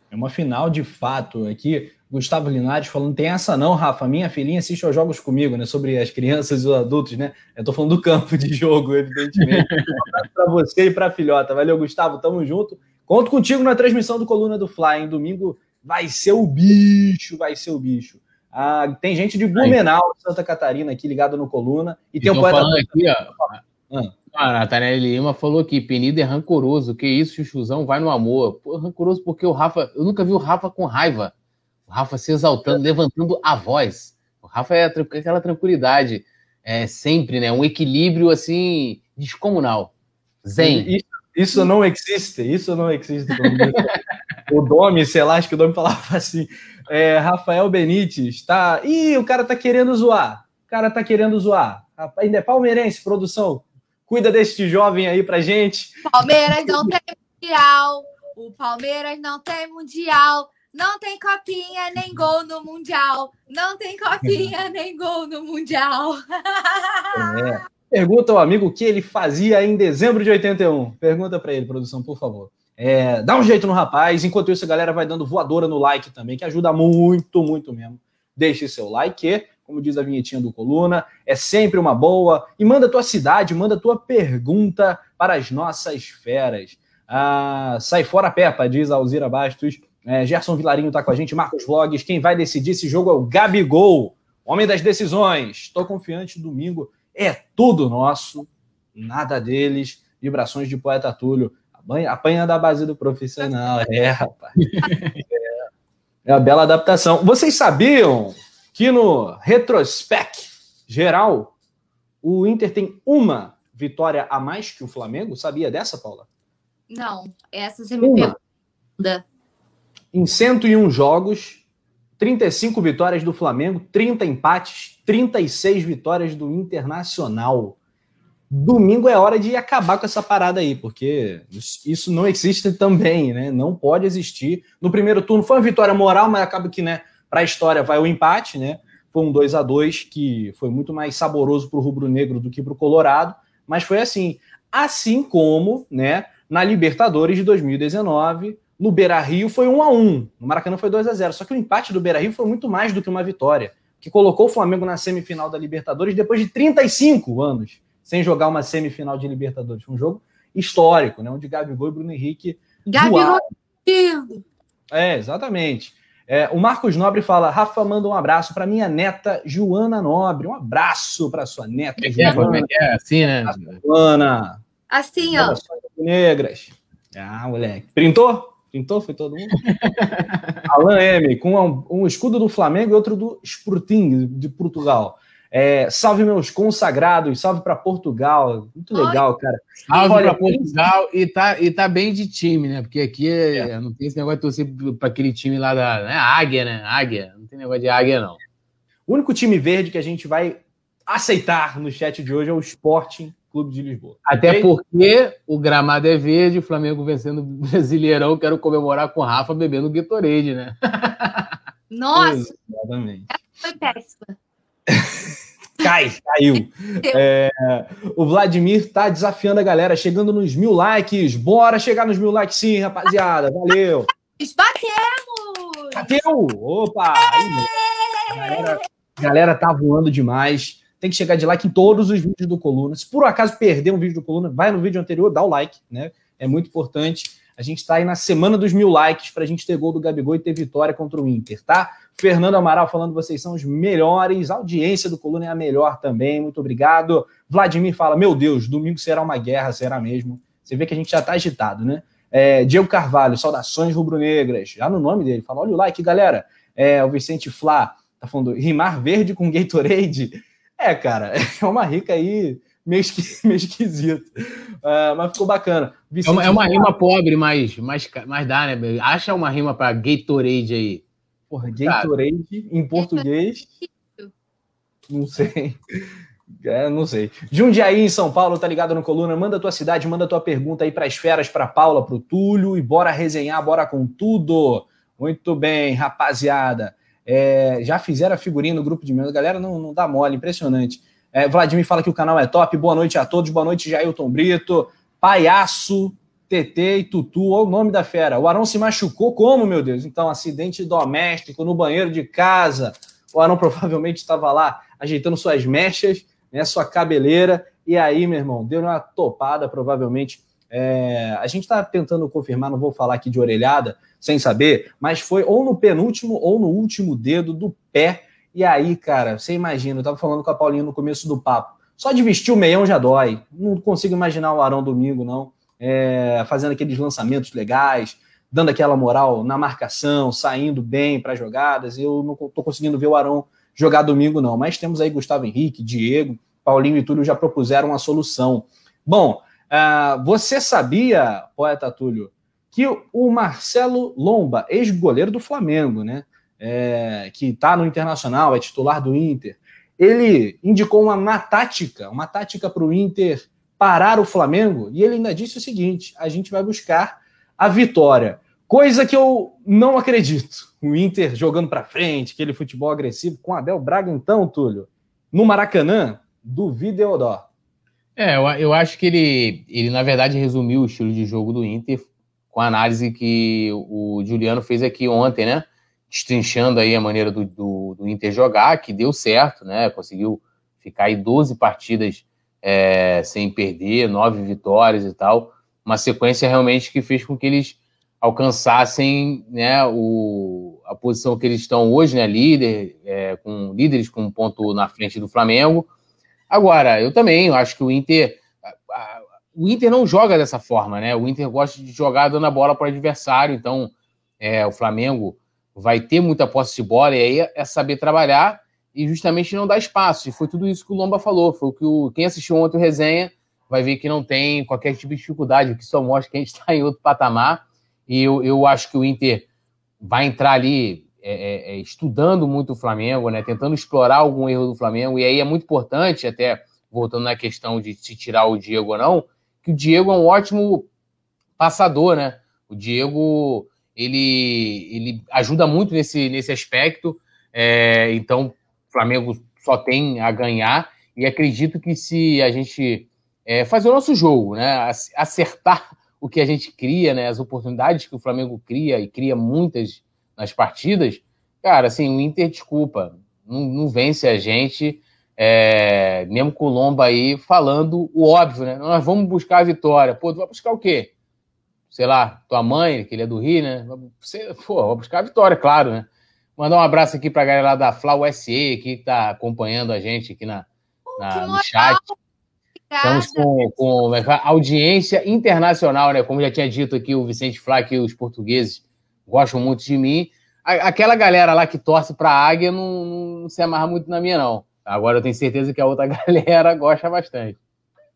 Speaker 1: É uma final de fato aqui. Gustavo Linares falando, tem essa não, Rafa, minha filhinha assiste aos jogos comigo, né, sobre as crianças e os adultos, né, eu tô falando do campo de jogo, evidentemente, para você e para a filhota, valeu, Gustavo, tamo junto, conto contigo na transmissão do Coluna do Fly, em domingo vai ser o bicho, vai ser o bicho. Ah, tem gente de Blumenau, Santa Catarina aqui ligado no Coluna, e tem um
Speaker 3: poeta... falando aqui, ó, ah. A Nathaniel Lima falou que Penido é rancoroso. Que isso, Chuchuzão, vai no amor. Pô, rancoroso porque o Rafa. Eu nunca vi o Rafa com raiva. O Rafa se exaltando, levantando a voz. O Rafa é aquela tranquilidade, é sempre, né? Um equilíbrio assim descomunal. Zen.
Speaker 1: Isso, isso não existe, isso não existe. o Domi, sei lá, acho que o Domi falava assim. É, Rafael Benítez, tá. Ih, o cara tá querendo zoar. O cara tá querendo zoar. Ainda é palmeirense, produção. Cuida deste jovem aí pra gente.
Speaker 2: Palmeiras não tem mundial. O Palmeiras não tem mundial. Não tem copinha nem gol no Mundial. Não tem copinha nem gol no Mundial.
Speaker 1: É. Pergunta ao amigo o que ele fazia em dezembro de 81. Pergunta para ele, produção, por favor. É, dá um jeito no rapaz. Enquanto isso, a galera vai dando voadora no like também, que ajuda muito, muito mesmo. Deixe seu like, como diz a vinhetinha do Coluna, é sempre uma boa. E manda tua cidade, manda tua pergunta para as nossas feras. Ah, sai fora, Peppa, diz Alzira Bastos. É, Gerson Vilarinho está com a gente, Marcos Vlogs. Quem vai decidir esse jogo é o Gabigol, homem das decisões. Estou confiante, domingo é tudo nosso, nada deles. Vibrações de poeta Túlio. Apanha da base do profissional. É, rapaz. É, é uma bela adaptação. Vocês sabiam que no retrospect geral, o Inter tem uma vitória a mais que o Flamengo? Sabia dessa, Paula?
Speaker 2: Não, essa você me pergunta
Speaker 1: em 101 jogos, 35 vitórias do Flamengo, 30 empates, 36 vitórias do Internacional. Domingo é hora de acabar com essa parada aí, porque isso não existe também, né? Não pode existir. No primeiro turno foi uma vitória moral, mas acaba que, né, para a história vai o empate, né? Foi um 2 a 2 que foi muito mais saboroso para o rubro-negro do que para o Colorado, mas foi assim. Assim como, né, na Libertadores de 2019, no Beira Rio foi 1 a 1 no Maracanã foi 2 a 0 Só que o empate do Beira Rio foi muito mais do que uma vitória, que colocou o Flamengo na semifinal da Libertadores depois de 35 anos sem jogar uma semifinal de Libertadores. Foi um jogo histórico, né? Onde Gabigol e Bruno Henrique.
Speaker 2: Gabigol!
Speaker 1: É, exatamente. É, o Marcos Nobre fala: Rafa manda um abraço para minha neta Joana Nobre. Um abraço para sua neta.
Speaker 3: É, é Joana. É, é, assim, né?
Speaker 1: Joana.
Speaker 2: Assim, ó.
Speaker 1: Negras. Ah, moleque. Printou? Pintou? Foi todo mundo? Alan M, com um, um, escudo do Flamengo e outro do Sporting, de Portugal. É, salve meus consagrados, salve para Portugal. Muito legal, cara.
Speaker 3: Salve para Portugal e tá, e tá bem de time, né? Porque aqui é, é. não tem esse negócio de torcer para aquele time lá da né? Águia, né? Águia. Não tem negócio de Águia, não.
Speaker 1: O único time verde que a gente vai aceitar no chat de hoje é o Sporting Clube de Lisboa.
Speaker 3: Até okay? porque o gramado é verde, o Flamengo vencendo o Brasileirão, quero comemorar com o Rafa bebendo Gatorade, né?
Speaker 2: Nossa! Exatamente. Foi péssima.
Speaker 1: Cai, caiu. É, o Vladimir tá desafiando a galera, chegando nos mil likes. Bora chegar nos mil likes, sim, rapaziada. Valeu.
Speaker 2: Batemos!
Speaker 1: Bateu! Opa! Aí, galera, galera tá voando demais tem que chegar de like em todos os vídeos do Coluna. Se por acaso perder um vídeo do Coluna, vai no vídeo anterior, dá o like, né? É muito importante. A gente está aí na semana dos mil likes para a gente ter gol do Gabigol e ter vitória contra o Inter, tá? Fernando Amaral falando vocês são os melhores, a audiência do Coluna é a melhor também, muito obrigado. Vladimir fala, meu Deus, domingo será uma guerra, será mesmo. Você vê que a gente já está agitado, né? É, Diego Carvalho, saudações rubro-negras. Já no nome dele, fala: olha o like, galera. É, o Vicente Flá tá falando rimar verde com Gatorade. É, cara, é uma rica aí meio, esqui, meio esquisito. Uh, mas ficou bacana.
Speaker 3: Vicente é uma, é uma rima pobre, mas, mas, mas dá, né? Acha uma rima para Gatorade aí.
Speaker 1: Porra, Gatorade em português. Não sei. É, não sei. Jundiaí, em São Paulo, tá ligado no Coluna? Manda tua cidade, manda tua pergunta aí para as feras, para Paula, para o Túlio e bora resenhar, bora com tudo. Muito bem, rapaziada. É, já fizeram a figurinha no grupo de membros. Galera, não, não dá mole, impressionante. É, Vladimir fala que o canal é top. Boa noite a todos. Boa noite, Jailton Brito. Palhaço, TT e Tutu. Olha o nome da fera. O Arão se machucou como, meu Deus? Então, acidente doméstico no banheiro de casa. O Arão provavelmente estava lá ajeitando suas mechas né, sua cabeleira, e aí, meu irmão, deu uma topada, provavelmente. É, a gente está tentando confirmar, não vou falar aqui de orelhada, sem saber, mas foi ou no penúltimo ou no último dedo do pé. E aí, cara, você imagina, eu tava falando com a Paulinha no começo do papo. Só de vestir o meião já dói. Não consigo imaginar o Arão domingo, não. É, fazendo aqueles lançamentos legais, dando aquela moral na marcação, saindo bem para jogadas. Eu não tô conseguindo ver o Arão jogar domingo, não. Mas temos aí Gustavo Henrique, Diego, Paulinho e Túlio já propuseram uma solução. Bom, uh, você sabia, poeta Túlio, que o Marcelo Lomba, ex-goleiro do Flamengo, né? É, que está no Internacional, é titular do Inter, ele indicou uma, uma tática, uma tática para o Inter parar o Flamengo, e ele ainda disse o seguinte: a gente vai buscar a vitória. Coisa que eu não acredito. O Inter jogando para frente, aquele futebol agressivo com Abel Braga, então, Túlio, no Maracanã, do Videodó.
Speaker 3: É, eu, eu acho que ele, ele, na verdade, resumiu o estilo de jogo do Inter com a análise que o Juliano fez aqui ontem, né? Destrinchando aí a maneira do, do, do Inter jogar, que deu certo, né? Conseguiu ficar aí 12 partidas é, sem perder, nove vitórias e tal. Uma sequência realmente que fez com que eles alcançassem né, o, a posição que eles estão hoje, né, líder, é, com líderes com um ponto na frente do Flamengo. Agora, eu também acho que o Inter o Inter não joga dessa forma, né? O Inter gosta de jogar dando a bola para o adversário, então é, o Flamengo vai ter muita posse de bola e aí é saber trabalhar e justamente não dar espaço. E foi tudo isso que o Lomba falou. Foi o que o, quem assistiu ontem o resenha vai ver que não tem qualquer tipo de dificuldade, o que só mostra que a gente está em outro patamar. E eu, eu acho que o Inter vai entrar ali é, é, é, estudando muito o Flamengo, né? Tentando explorar algum erro do Flamengo. E aí é muito importante, até voltando na questão de se tirar o Diego ou não, que o Diego é um ótimo passador, né? O Diego ele, ele ajuda muito nesse, nesse aspecto. É, então, Flamengo só tem a ganhar. E acredito que se a gente é, fazer o nosso jogo, né? Acertar o que a gente cria, né? As oportunidades que o Flamengo cria e cria muitas nas partidas, cara, assim, o Inter, desculpa, não, não vence a gente, é, mesmo com o Lomba aí falando o óbvio, né? Nós vamos buscar a vitória. Pô, tu vai buscar o quê? Sei lá, tua mãe, que ele é do Rio, né? Você, pô, vai buscar a vitória, claro, né? Mandar um abraço aqui pra galera lá da Fla USE, que tá acompanhando a gente aqui na, na no chat. Estamos com, com é audiência internacional, né? Como já tinha dito aqui o Vicente Flá, que os portugueses gostam muito de mim. Aquela galera lá que torce para a Águia não, não, se amarra muito na minha, não. Agora eu tenho certeza que a outra galera gosta bastante.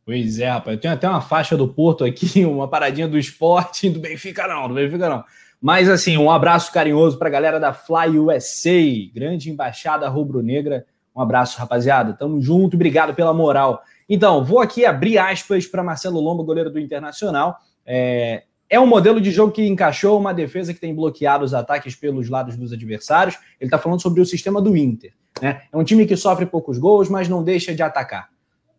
Speaker 1: Pois é, rapaz. Eu tenho até uma faixa do Porto aqui, uma paradinha do esporte, do Benfica não, do Benfica não. Mas assim, um abraço carinhoso para a galera da Fly USA, grande embaixada rubro-negra. Um abraço, rapaziada. Tamo junto, obrigado pela moral. Então, vou aqui abrir aspas para Marcelo Lomba, goleiro do Internacional. É, é um modelo de jogo que encaixou uma defesa que tem bloqueado os ataques pelos lados dos adversários. Ele está falando sobre o sistema do Inter. Né? É um time que sofre poucos gols, mas não deixa de atacar.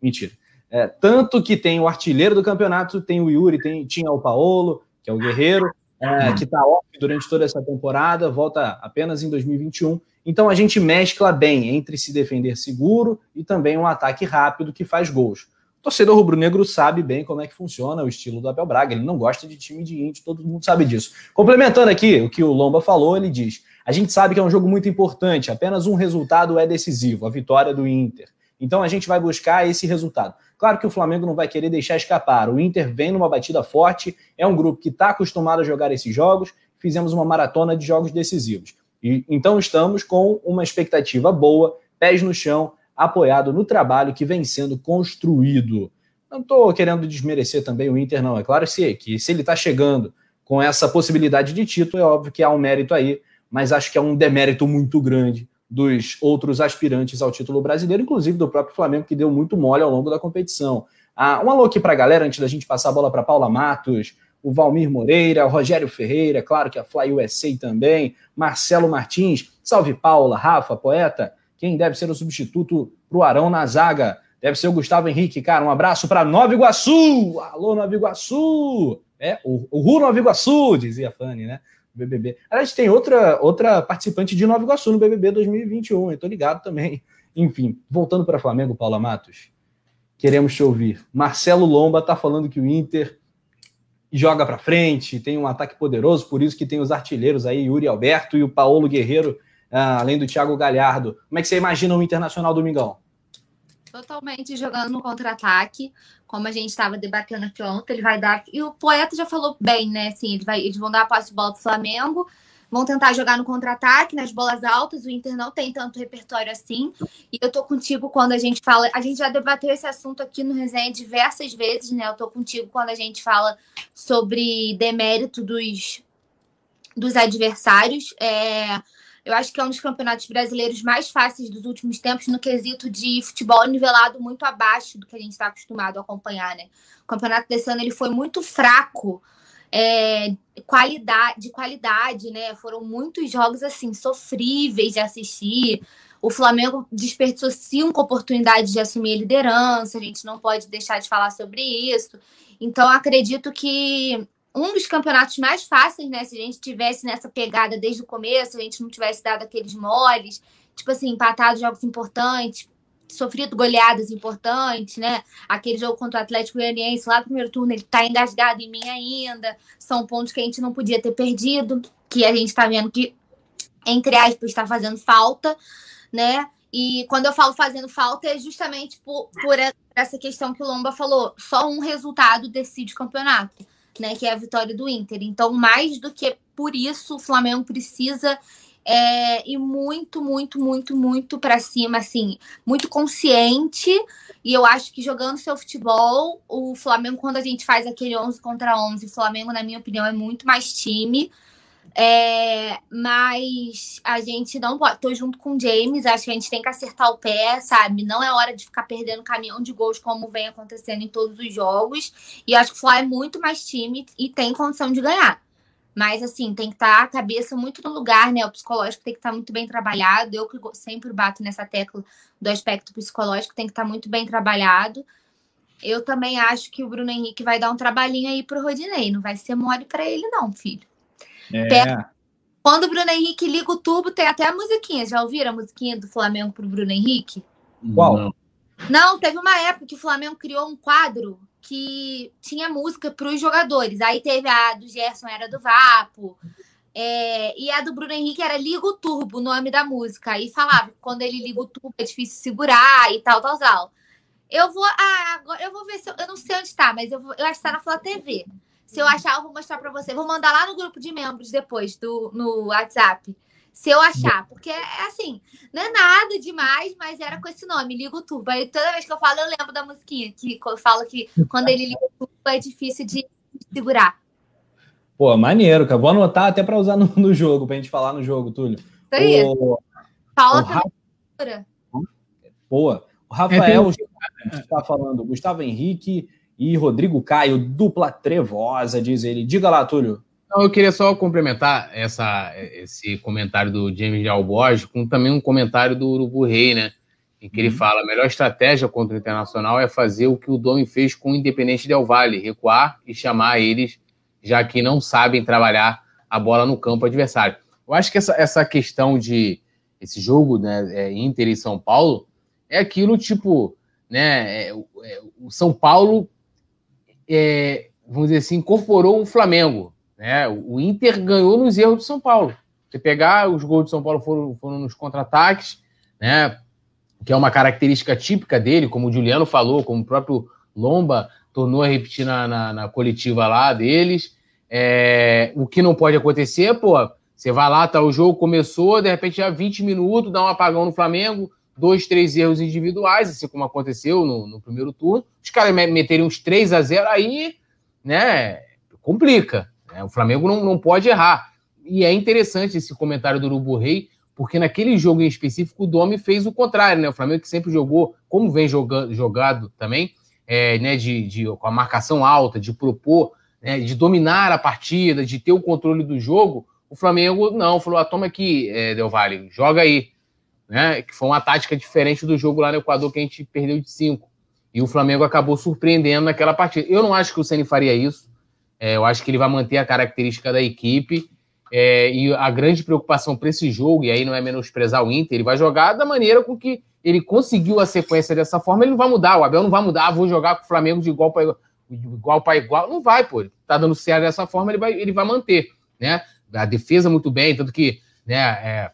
Speaker 1: Mentira. É, tanto que tem o artilheiro do campeonato, tem o Yuri, tem, tinha o Paolo, que é o guerreiro, é, que está off durante toda essa temporada, volta apenas em 2021. Então a gente mescla bem entre se defender seguro e também um ataque rápido que faz gols. torcedor rubro-negro sabe bem como é que funciona o estilo do Abel Braga. Ele não gosta de time de índio, todo mundo sabe disso. Complementando aqui o que o Lomba falou, ele diz: a gente sabe que é um jogo muito importante, apenas um resultado é decisivo, a vitória do Inter. Então a gente vai buscar esse resultado. Claro que o Flamengo não vai querer deixar escapar. O Inter vem numa batida forte, é um grupo que está acostumado a jogar esses jogos. Fizemos uma maratona de jogos decisivos. E, então estamos com uma expectativa boa, pés no chão, apoiado no trabalho que vem sendo construído. Não estou querendo desmerecer também o Inter, não. É claro que se ele está chegando com essa possibilidade de título, é óbvio que há um mérito aí, mas acho que é um demérito muito grande dos outros aspirantes ao título brasileiro, inclusive do próprio Flamengo, que deu muito mole ao longo da competição. Ah, um alô aqui para a galera, antes da gente passar a bola para Paula Matos, o Valmir Moreira, o Rogério Ferreira, claro que a Fly USA também, Marcelo Martins, salve Paula, Rafa, poeta, quem deve ser o substituto para o Arão na zaga? Deve ser o Gustavo Henrique, cara, um abraço para Nova Iguaçu, alô Nova Iguaçu, é, o, o Ru Nova Iguaçu, dizia a Fanny, né? BBB. Aliás, tem outra, outra participante de Nova Iguaçu no BBB 2021, eu tô ligado também. Enfim, voltando para Flamengo, Paula Matos, queremos te ouvir. Marcelo Lomba tá falando que o Inter joga para frente, tem um ataque poderoso, por isso que tem os artilheiros aí, Yuri Alberto e o Paulo Guerreiro, ah, além do Thiago Galhardo. Como é que você imagina o Internacional Domingão?
Speaker 2: Totalmente jogando no contra-ataque, como a gente estava debatendo aqui ontem, ele vai dar. E o poeta já falou bem, né? Assim, ele vai, eles vão dar a passe de bola pro Flamengo, vão tentar jogar no contra-ataque, nas bolas altas. O Inter não tem tanto repertório assim. E eu tô contigo quando a gente fala. A gente já debateu esse assunto aqui no resenha diversas vezes, né? Eu tô contigo quando a gente fala sobre demérito dos, dos adversários. É eu acho que é um dos campeonatos brasileiros mais fáceis dos últimos tempos no quesito de futebol nivelado muito abaixo do que a gente está acostumado a acompanhar, né? O campeonato desse ano ele foi muito fraco é, qualidade, de qualidade, né? Foram muitos jogos assim sofríveis de assistir. O Flamengo desperdiçou cinco oportunidades de assumir a liderança. A gente não pode deixar de falar sobre isso. Então acredito que um dos campeonatos mais fáceis, né? Se a gente tivesse nessa pegada desde o começo, a gente não tivesse dado aqueles moles, tipo assim, empatado jogos importantes, sofrido goleadas importantes, né? Aquele jogo contra o Atlético Goianiense lá no primeiro turno, ele tá engasgado em mim ainda. São pontos que a gente não podia ter perdido, que a gente tá vendo que, entre aspas, está fazendo falta, né? E quando eu falo fazendo falta, é justamente por, por essa questão que o Lomba falou. Só um resultado decide o campeonato né, que é a vitória do Inter. Então, mais do que por isso, o Flamengo precisa é, ir muito, muito, muito, muito para cima, assim, muito consciente. E eu acho que jogando seu futebol, o Flamengo, quando a gente faz aquele 11 contra 11, o Flamengo, na minha opinião, é muito mais time. É, mas a gente não pode. Tô junto com o James, acho que a gente tem que acertar o pé, sabe? Não é hora de ficar perdendo caminhão de gols como vem acontecendo em todos os jogos. E acho que o Fly é muito mais time e tem condição de ganhar. Mas, assim, tem que estar tá a cabeça muito no lugar, né? O psicológico tem que estar tá muito bem trabalhado. Eu que sempre bato nessa tecla do aspecto psicológico, tem que estar tá muito bem trabalhado. Eu também acho que o Bruno Henrique vai dar um trabalhinho aí pro Rodinei. Não vai ser mole para ele, não, filho. É. Quando o Bruno Henrique liga o tubo, tem até a musiquinha. Já ouviram a musiquinha do Flamengo pro Bruno Henrique?
Speaker 1: Qual? Não.
Speaker 2: Não, teve uma época que o Flamengo criou um quadro que tinha música para os jogadores. Aí teve a do Gerson, era do Vapo. É, e a do Bruno Henrique era Liga o Turbo, o nome da música. Aí falava que quando ele liga o turbo é difícil segurar e tal, tal, tal. Eu vou. Ah, agora eu vou ver se eu, eu não sei onde está, mas eu, vou, eu acho que está na Flá TV. Se eu achar, eu vou mostrar para você. Vou mandar lá no grupo de membros depois, do, no WhatsApp. Se eu achar. Porque é assim, não é nada demais, mas era com esse nome, Liga o Turbo. Aí toda vez que eu falo, eu lembro da musiquinha, que eu falo que quando ele liga o turbo é difícil de segurar.
Speaker 1: Pô, maneiro, cara. Vou anotar até para usar no, no jogo, pra gente falar no jogo, Túlio. Isso
Speaker 2: aí. O, Fala o Rafa...
Speaker 1: Boa. O Rafael é, está falando, Gustavo Henrique e Rodrigo Caio, dupla trevosa, diz ele. Diga lá, Túlio.
Speaker 3: Não, eu queria só complementar essa, esse comentário do James de Alborges com também um comentário do Urubu Rei, né? Em que ele uhum. fala: a melhor estratégia contra o Internacional é fazer o que o Domi fez com o Independente Del Vale, recuar e chamar eles, já que não sabem trabalhar a bola no campo adversário. Eu acho que essa, essa questão de esse jogo, né, é, Inter e São Paulo, é aquilo tipo né, é, é, o São Paulo, é, vamos dizer assim, incorporou o Flamengo. Né? O Inter ganhou nos erros do São Paulo. Você pegar, os gols do São Paulo foram, foram nos contra-ataques, né? que é uma característica típica dele, como o Juliano falou, como o próprio Lomba tornou a repetir na, na, na coletiva lá deles. É, o que não pode acontecer, pô, você vai lá, tá, o jogo começou, de repente já 20 minutos, dá um apagão no Flamengo, dois, três erros individuais, assim como aconteceu no, no primeiro turno. Os caras meterem uns 3 a 0 aí, né, complica. Né? O Flamengo não, não pode errar. E é interessante esse comentário do Urubu Rei, porque naquele jogo em específico o Domi fez o contrário, né? O Flamengo que sempre jogou, como vem jogando, jogado também, é, né, de, de, com a marcação alta, de propor, né, de dominar a partida, de ter o controle do jogo, o Flamengo não, falou, ah, toma aqui, é, Del Valle, joga aí. Né, que foi uma tática diferente do jogo lá no Equador que a gente perdeu de cinco. E o Flamengo acabou surpreendendo naquela partida. Eu não acho que o Ceni faria isso. É, eu acho que ele vai manter a característica da equipe. É, e a grande preocupação para esse jogo, e aí não é menosprezar o Inter, ele vai jogar da maneira com que ele conseguiu a sequência dessa forma, ele não vai mudar. O Abel não vai mudar, vou jogar com o Flamengo de igual para igual. Para igual. Não vai, pô. Tá dando certo dessa forma, ele vai, ele vai manter. Né? A defesa muito bem, tanto que né, é,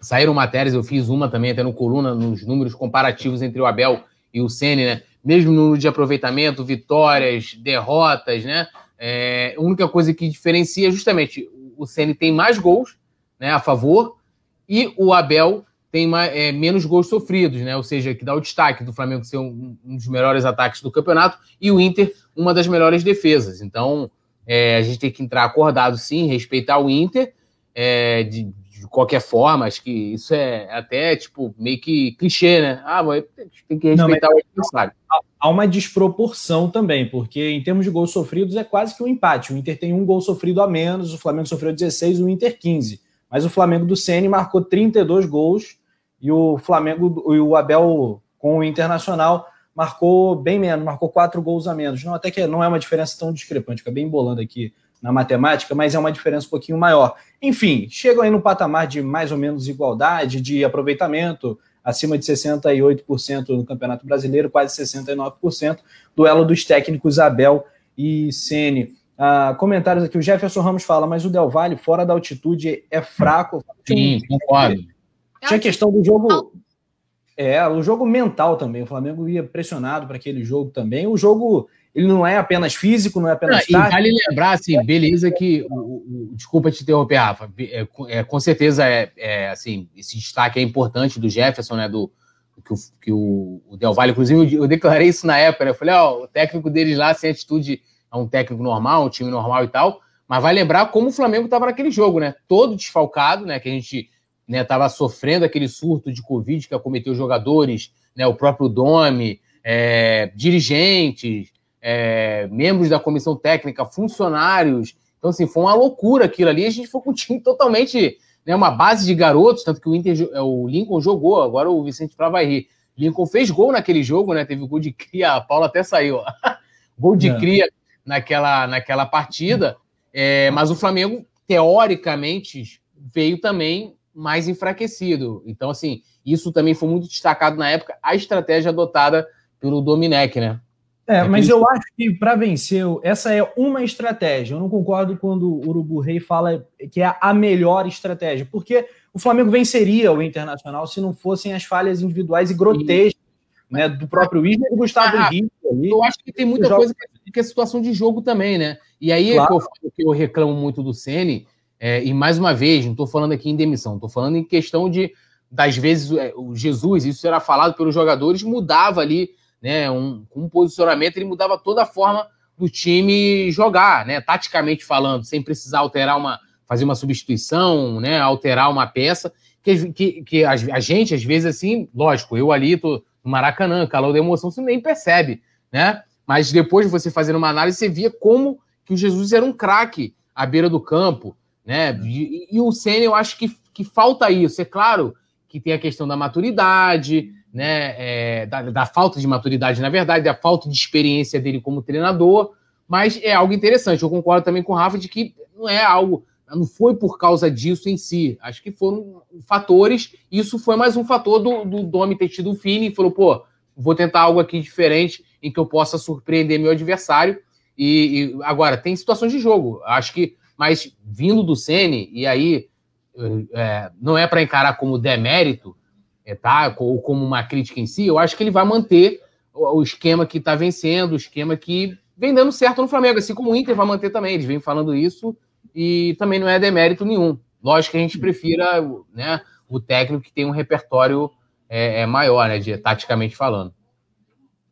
Speaker 3: saíram matérias, eu fiz uma também, até no coluna, nos números comparativos entre o Abel e o Ceni, né? Mesmo no de aproveitamento, vitórias, derrotas, né? É, a única coisa que diferencia é justamente o Ceni tem mais gols né, a favor e o Abel tem mais, é, menos gols sofridos, né? Ou seja, que dá o destaque do Flamengo ser um, um, dos melhores ataques do campeonato e o Inter uma das melhores defesas. Então é, a gente tem que entrar acordado, sim, respeitar o Inter é, de, de, qualquer forma. Acho que isso é até tipo meio que clichê, né? Ah, mas tem que respeitar Não, o adversário
Speaker 1: há uma desproporção também, porque em termos de gols sofridos é quase que um empate. O Inter tem um gol sofrido a menos, o Flamengo sofreu 16, o Inter 15. Mas o Flamengo do Ceni marcou 32 gols e o Flamengo e o Abel com o Internacional marcou bem menos, marcou quatro gols a menos. Não, até que não é uma diferença tão discrepante, fica bem bolando aqui na matemática, mas é uma diferença um pouquinho maior. Enfim, chegam aí no patamar de mais ou menos igualdade, de aproveitamento, acima de 68% no Campeonato Brasileiro, quase 69%. Duelo dos técnicos Abel e Sene. Ah, comentários aqui, o Jefferson Ramos fala, mas o Del Valle, fora da altitude, é fraco.
Speaker 3: Sim, concordo.
Speaker 1: Tinha questão do jogo. É, o jogo mental também. O Flamengo ia pressionado para aquele jogo também. O jogo ele não é apenas físico, não é apenas
Speaker 3: não, tático. Vale lembrar, assim, beleza que, o, o, desculpa te interromper, Rafa, é, é, com certeza, é, é, assim, esse destaque é importante do Jefferson, né, do que o, que o, o Del Valle, inclusive eu, eu declarei isso na época, né, eu falei, ó, o técnico deles lá, sem atitude, é um técnico normal, um time normal e tal, mas vai lembrar como o Flamengo estava naquele jogo, né, todo desfalcado, né, que a gente estava né, sofrendo aquele surto de Covid que acometeu os jogadores, né, o próprio Domi, é, dirigentes, é, membros da comissão técnica, funcionários. Então, assim, foi uma loucura aquilo ali. A gente foi com um time totalmente, né, uma base de garotos, tanto que o, Inter, é, o Lincoln jogou, agora o Vicente Flá vai rir. Lincoln fez gol naquele jogo, né? Teve gol de cria, a Paula até saiu. gol de é. cria naquela, naquela partida. É, mas o Flamengo, teoricamente, veio também mais enfraquecido. Então, assim, isso também foi muito destacado na época, a estratégia adotada pelo Domenech, né?
Speaker 1: É, mas eu acho que para vencer, essa é uma estratégia. Eu não concordo quando o Urubu Rei fala que é a melhor estratégia, porque o Flamengo venceria o Internacional se não fossem as falhas individuais e grotescas né, do próprio Isla e do Gustavo ah,
Speaker 3: Henrique. Eu acho que tem muita coisa que é situação de jogo também, né? E aí claro. é que eu, que eu reclamo muito do Ceni é, e mais uma vez, não estou falando aqui em demissão, estou falando em questão de, das vezes, é, o Jesus, isso era falado pelos jogadores, mudava ali né, um, um posicionamento, ele mudava toda a forma do time jogar, né, taticamente falando, sem precisar alterar uma, fazer uma substituição, né, alterar uma peça, que, que, que a, a, gente, às vezes, assim, lógico, eu ali tô no Maracanã, calor da emoção, você nem percebe, né, mas depois de você fazer uma análise, você via como que o Jesus era um craque à beira do campo, né, e, e o Senna, eu acho que, que falta isso, é claro que tem a questão da maturidade, né, é, da, da, falta de maturidade, na verdade, da falta de experiência dele como treinador, mas é algo interessante. Eu concordo também com o Rafa de que não é algo, não foi por causa disso em si. Acho que foram fatores. Isso foi mais um fator do, do Domi ter tido o feeling e falou, pô, vou tentar algo aqui diferente em que eu possa surpreender meu adversário. E, e agora, tem situações de jogo. Acho que, mas vindo do Sene, e aí é, não é para encarar como demérito, tá? Ou como uma crítica em si, eu acho que ele vai manter o, o esquema que está vencendo, o esquema que vem dando certo no Flamengo, assim como o Inter vai manter também. Eles vêm falando isso e também não é demérito nenhum. Lógico que a gente prefira né, o técnico que tem um repertório é, é maior, né, de, taticamente falando.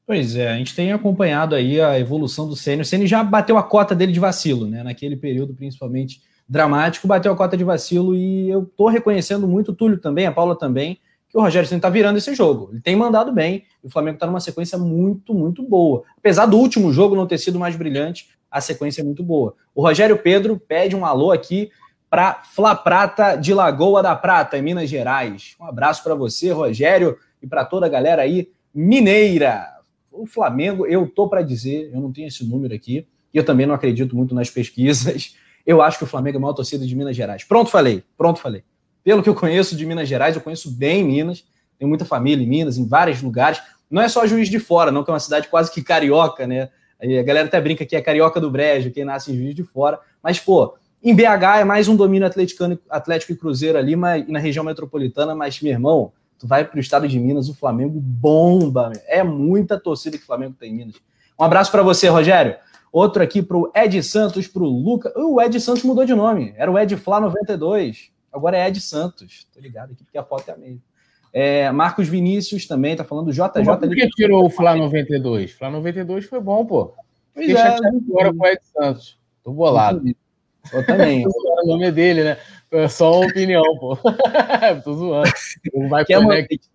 Speaker 1: Pois é, a gente tem acompanhado aí a evolução do Ceni. O Ceni já bateu a cota dele de vacilo, né? Naquele período, principalmente dramático, bateu a cota de vacilo e eu tô reconhecendo muito o Túlio também, a Paula também, que o Rogério Ceni tá virando esse jogo. Ele tem mandado bem e o Flamengo tá numa sequência muito, muito boa. Apesar do último jogo não ter sido mais brilhante, a sequência é muito boa. O Rogério Pedro pede um alô aqui para Fla Prata de Lagoa da Prata, em Minas Gerais. Um abraço para você, Rogério, e para toda a galera aí mineira o Flamengo, eu tô para dizer, eu não tenho esse número aqui, e eu também não acredito muito nas pesquisas. Eu acho que o Flamengo é a maior torcida de Minas Gerais. Pronto, falei, pronto, falei. Pelo que eu conheço de Minas Gerais, eu conheço bem Minas, tenho muita família em Minas, em vários lugares. Não é só Juiz de Fora, não, que é uma cidade quase que carioca, né? A galera até brinca que é carioca do Brejo, quem nasce em Juiz de Fora. Mas, pô, em BH é mais um domínio atleticano, Atlético e Cruzeiro ali, mas, na região metropolitana, mas, meu irmão, Tu vai para o estado de Minas, o Flamengo bomba. É muita torcida que o Flamengo tem em Minas. Um abraço para você, Rogério. Outro aqui para o Ed Santos, para o Luca. O Ed Santos mudou de nome. Era o Ed Flá 92. Agora é Ed Santos. Tô ligado aqui porque a foto é a mesma. É, Marcos Vinícius também tá falando JJ.
Speaker 3: Mas por que tirou o Flá 92? Flá 92 foi bom, pô. Fiquei é, chateado agora com o Ed Santos. Tô bolado.
Speaker 1: Eu também.
Speaker 3: o nome dele, né? É só uma opinião, pô. Tô zoando.
Speaker 1: Vai Quer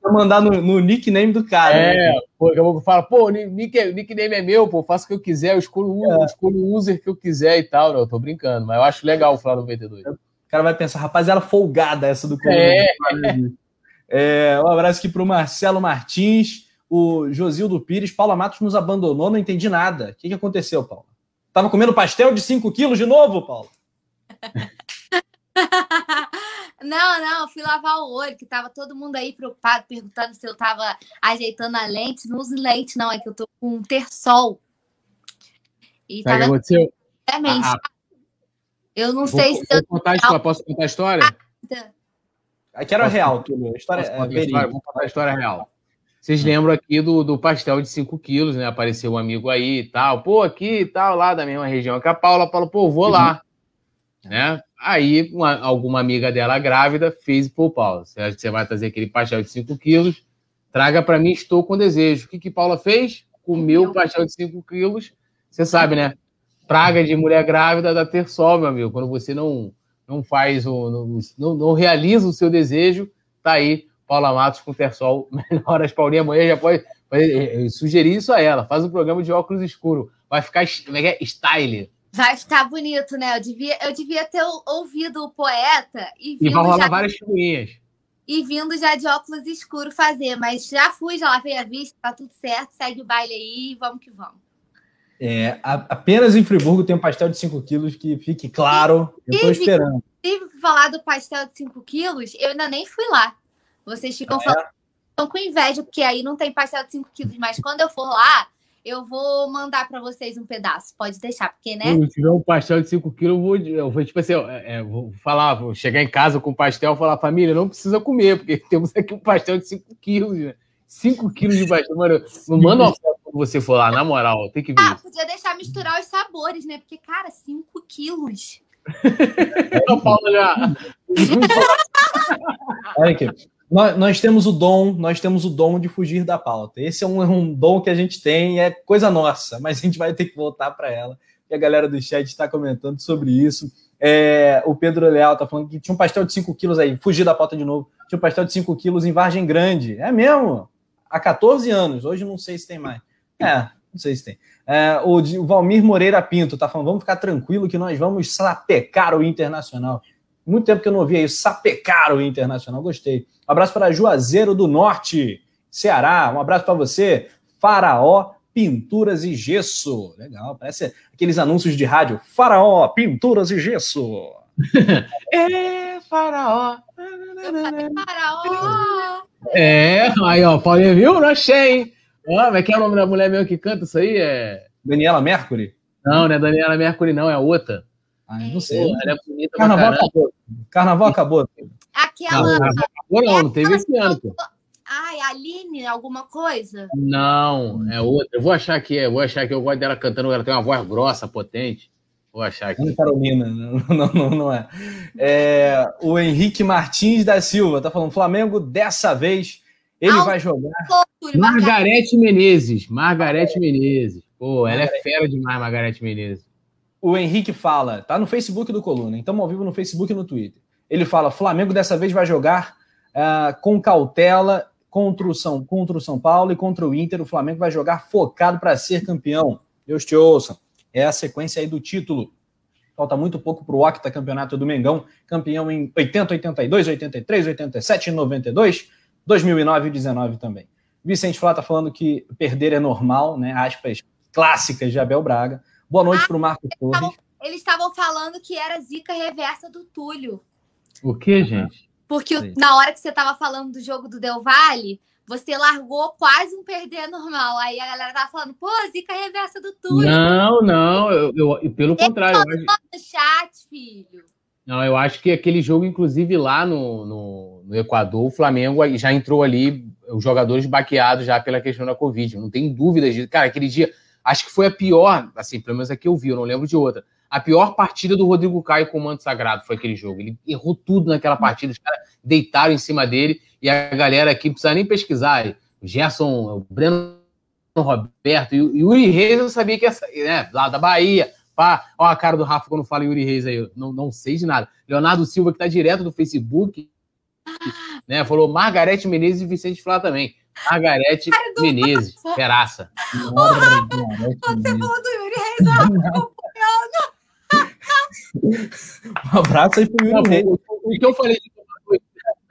Speaker 1: mandar no, no, nickname do cara.
Speaker 3: É, né? pô, daqui a pouco fala, pô, nick, nickname é meu, pô, faço o que eu quiser, eu escolho, é. escolho o user que eu quiser e tal. Não, eu tô brincando, mas eu acho legal falar 92. O
Speaker 1: cara vai pensar, rapaziada folgada essa do
Speaker 3: é.
Speaker 1: é. Um abraço aqui pro Marcelo Martins, o Josildo Pires. Paula Matos nos abandonou, não entendi nada. O que, que aconteceu, Paulo? Tava comendo pastel de 5 quilos de novo, Paulo?
Speaker 2: Não, não, fui lavar o olho, que tava todo mundo aí preocupado, perguntando se eu tava ajeitando a lente. Não uso lente, não, é que eu tô com um terçol.
Speaker 3: E Sabe tava... que aconteceu?
Speaker 2: Realmente. Ah, eu não vou, sei se eu.
Speaker 3: Contar história, posso contar a história?
Speaker 1: Aqui era real, tudo. A história é
Speaker 3: história, Vamos contar a história real. Vocês lembram aqui do, do pastel de 5 quilos, né? Apareceu um amigo aí e tal. Pô, aqui e tal, lá da mesma região que a Paula. Paula, pô, vou lá. Uhum. Né? Aí, uma, alguma amiga dela grávida fez pro Paulo. Você vai trazer aquele pastel de 5 quilos, traga para mim, estou com desejo. O que, que Paula fez? Comeu o pastel de 5 quilos. Você sabe, né? Praga de mulher grávida da Tersol, meu amigo. Quando você não, não faz, o, não, não realiza o seu desejo, tá aí Paula Matos com Tersol. Melhoras, Paulinha, amanhã já pode, pode sugerir isso a ela. Faz um programa de óculos escuro. Vai ficar, como é que é? Style.
Speaker 2: Vai ficar bonito, né? Eu devia, eu devia ter ouvido o poeta
Speaker 3: e E vai rolar já... várias.
Speaker 2: E vindo já de óculos escuros fazer, mas já fui, já lavei a vista, tá tudo certo, segue o baile aí, vamos que vamos.
Speaker 1: É, apenas em Friburgo tem um pastel de 5 quilos, que fique claro, eu tô esperando.
Speaker 2: Se falar do pastel de 5 quilos, eu ainda nem fui lá. Vocês ficam é. falando com inveja, porque aí não tem pastel de 5 quilos, mas quando eu for lá, eu vou mandar para vocês um pedaço, pode deixar, porque, né?
Speaker 3: Se tiver um pastel de 5 quilos, eu vou, eu vou tipo assim, é, é, vou falar, vou chegar em casa com pastel e falar, família, não precisa comer, porque temos aqui um pastel de 5 quilos, né? 5 quilos de pastel, mano. Não manda uma foto quando você for lá, na moral, tem que ver. Ah,
Speaker 2: podia deixar misturar os sabores, né? Porque, cara, 5 quilos.
Speaker 3: Não, Paulo já.
Speaker 1: Olha aqui. Nós, nós, temos o dom, nós temos o dom de fugir da pauta. Esse é um, um dom que a gente tem, é coisa nossa, mas a gente vai ter que voltar para ela. E a galera do chat está comentando sobre isso. É, o Pedro Leal está falando que tinha um pastel de 5 quilos aí, fugir da pauta de novo. Tinha um pastel de 5 quilos em Vargem Grande. É mesmo? Há 14 anos. Hoje não sei se tem mais. É, não sei se tem. É, o, o Valmir Moreira Pinto está falando: vamos ficar tranquilo que nós vamos sapecar o Internacional. Muito tempo que eu não ouvia isso, sapecar o Internacional. Gostei. Um abraço para Juazeiro do Norte, Ceará. Um abraço para você, Faraó Pinturas e Gesso. Legal, parece aqueles anúncios de rádio. Faraó Pinturas e Gesso.
Speaker 3: é, Faraó. Faraó. É, aí, ó, Paulinho viu? Não achei, hein? Ah, mas quem é o nome da mulher mesmo que canta isso aí? É...
Speaker 1: Daniela Mercury?
Speaker 3: Não, não é Daniela Mercury, não, é outra.
Speaker 1: Ah, não sei. Pô,
Speaker 3: ela é bonita
Speaker 1: Carnaval acabou. Carnaval acabou.
Speaker 2: Aquela.
Speaker 3: Não, acabou não, não teve esse ano, pô.
Speaker 2: Ai, Aline, alguma coisa?
Speaker 3: Não, é outra. Eu vou achar que é, vou achar que eu gosto dela cantando, ela tem uma voz grossa, potente. Vou achar aqui.
Speaker 1: Carolina, não, não, não é. é. O Henrique Martins da Silva tá falando: Flamengo dessa vez ele vai jogar.
Speaker 3: Margarete Menezes. Margarete Menezes. Pô, ela é fera demais, Margarete Menezes.
Speaker 1: O Henrique fala, tá no Facebook do Coluna, então ao vivo no Facebook e no Twitter. Ele fala: Flamengo dessa vez vai jogar uh, com cautela contra o, São, contra o São Paulo e contra o Inter. O Flamengo vai jogar focado para ser campeão. Deus te ouça é a sequência aí do título. Falta muito pouco para o Octa Campeonato do Mengão, campeão em 80, 82, 83, 87 e 92, 2009 e 19 também. Vicente Flá está falando que perder é normal, né? Aspas clássicas de Abel Braga. Boa noite ah, para o Marco Torres.
Speaker 2: Eles estavam falando que era zica reversa do Túlio.
Speaker 3: O que, gente?
Speaker 2: Porque Sim. na hora que você estava falando do jogo do Del Valle, você largou quase um perder normal. Aí a galera tava falando, pô, zica reversa do Túlio.
Speaker 3: Não, não, eu, eu pelo contrário. Eu
Speaker 2: acho... no chat, filho.
Speaker 3: Não, eu acho que aquele jogo, inclusive lá no, no, no, Equador, o Flamengo já entrou ali, os jogadores baqueados já pela questão da Covid. Não tem dúvidas disso. Cara, aquele dia, acho que foi a pior, assim, pelo menos aqui eu vi, eu não lembro de outra. A pior partida do Rodrigo Caio com o Manto Sagrado foi aquele jogo. Ele errou tudo naquela partida, os caras deitaram em cima dele e a galera aqui não precisa nem pesquisar. O Gerson, o Breno Roberto e o Yuri Reis, eu sabia que ia sair, né? Lá da Bahia. Pá, ó a cara do Rafa quando fala Yuri Reis aí, eu não, não sei de nada. Leonardo Silva, que tá direto do Facebook, né? Falou Margarete Menezes e Vicente Flá também. Margarete Menezes, peraça.
Speaker 2: Você falou do Yuri Reis, acompanhando.
Speaker 1: um abraço aí pro Yuri Reis.
Speaker 3: O que eu falei de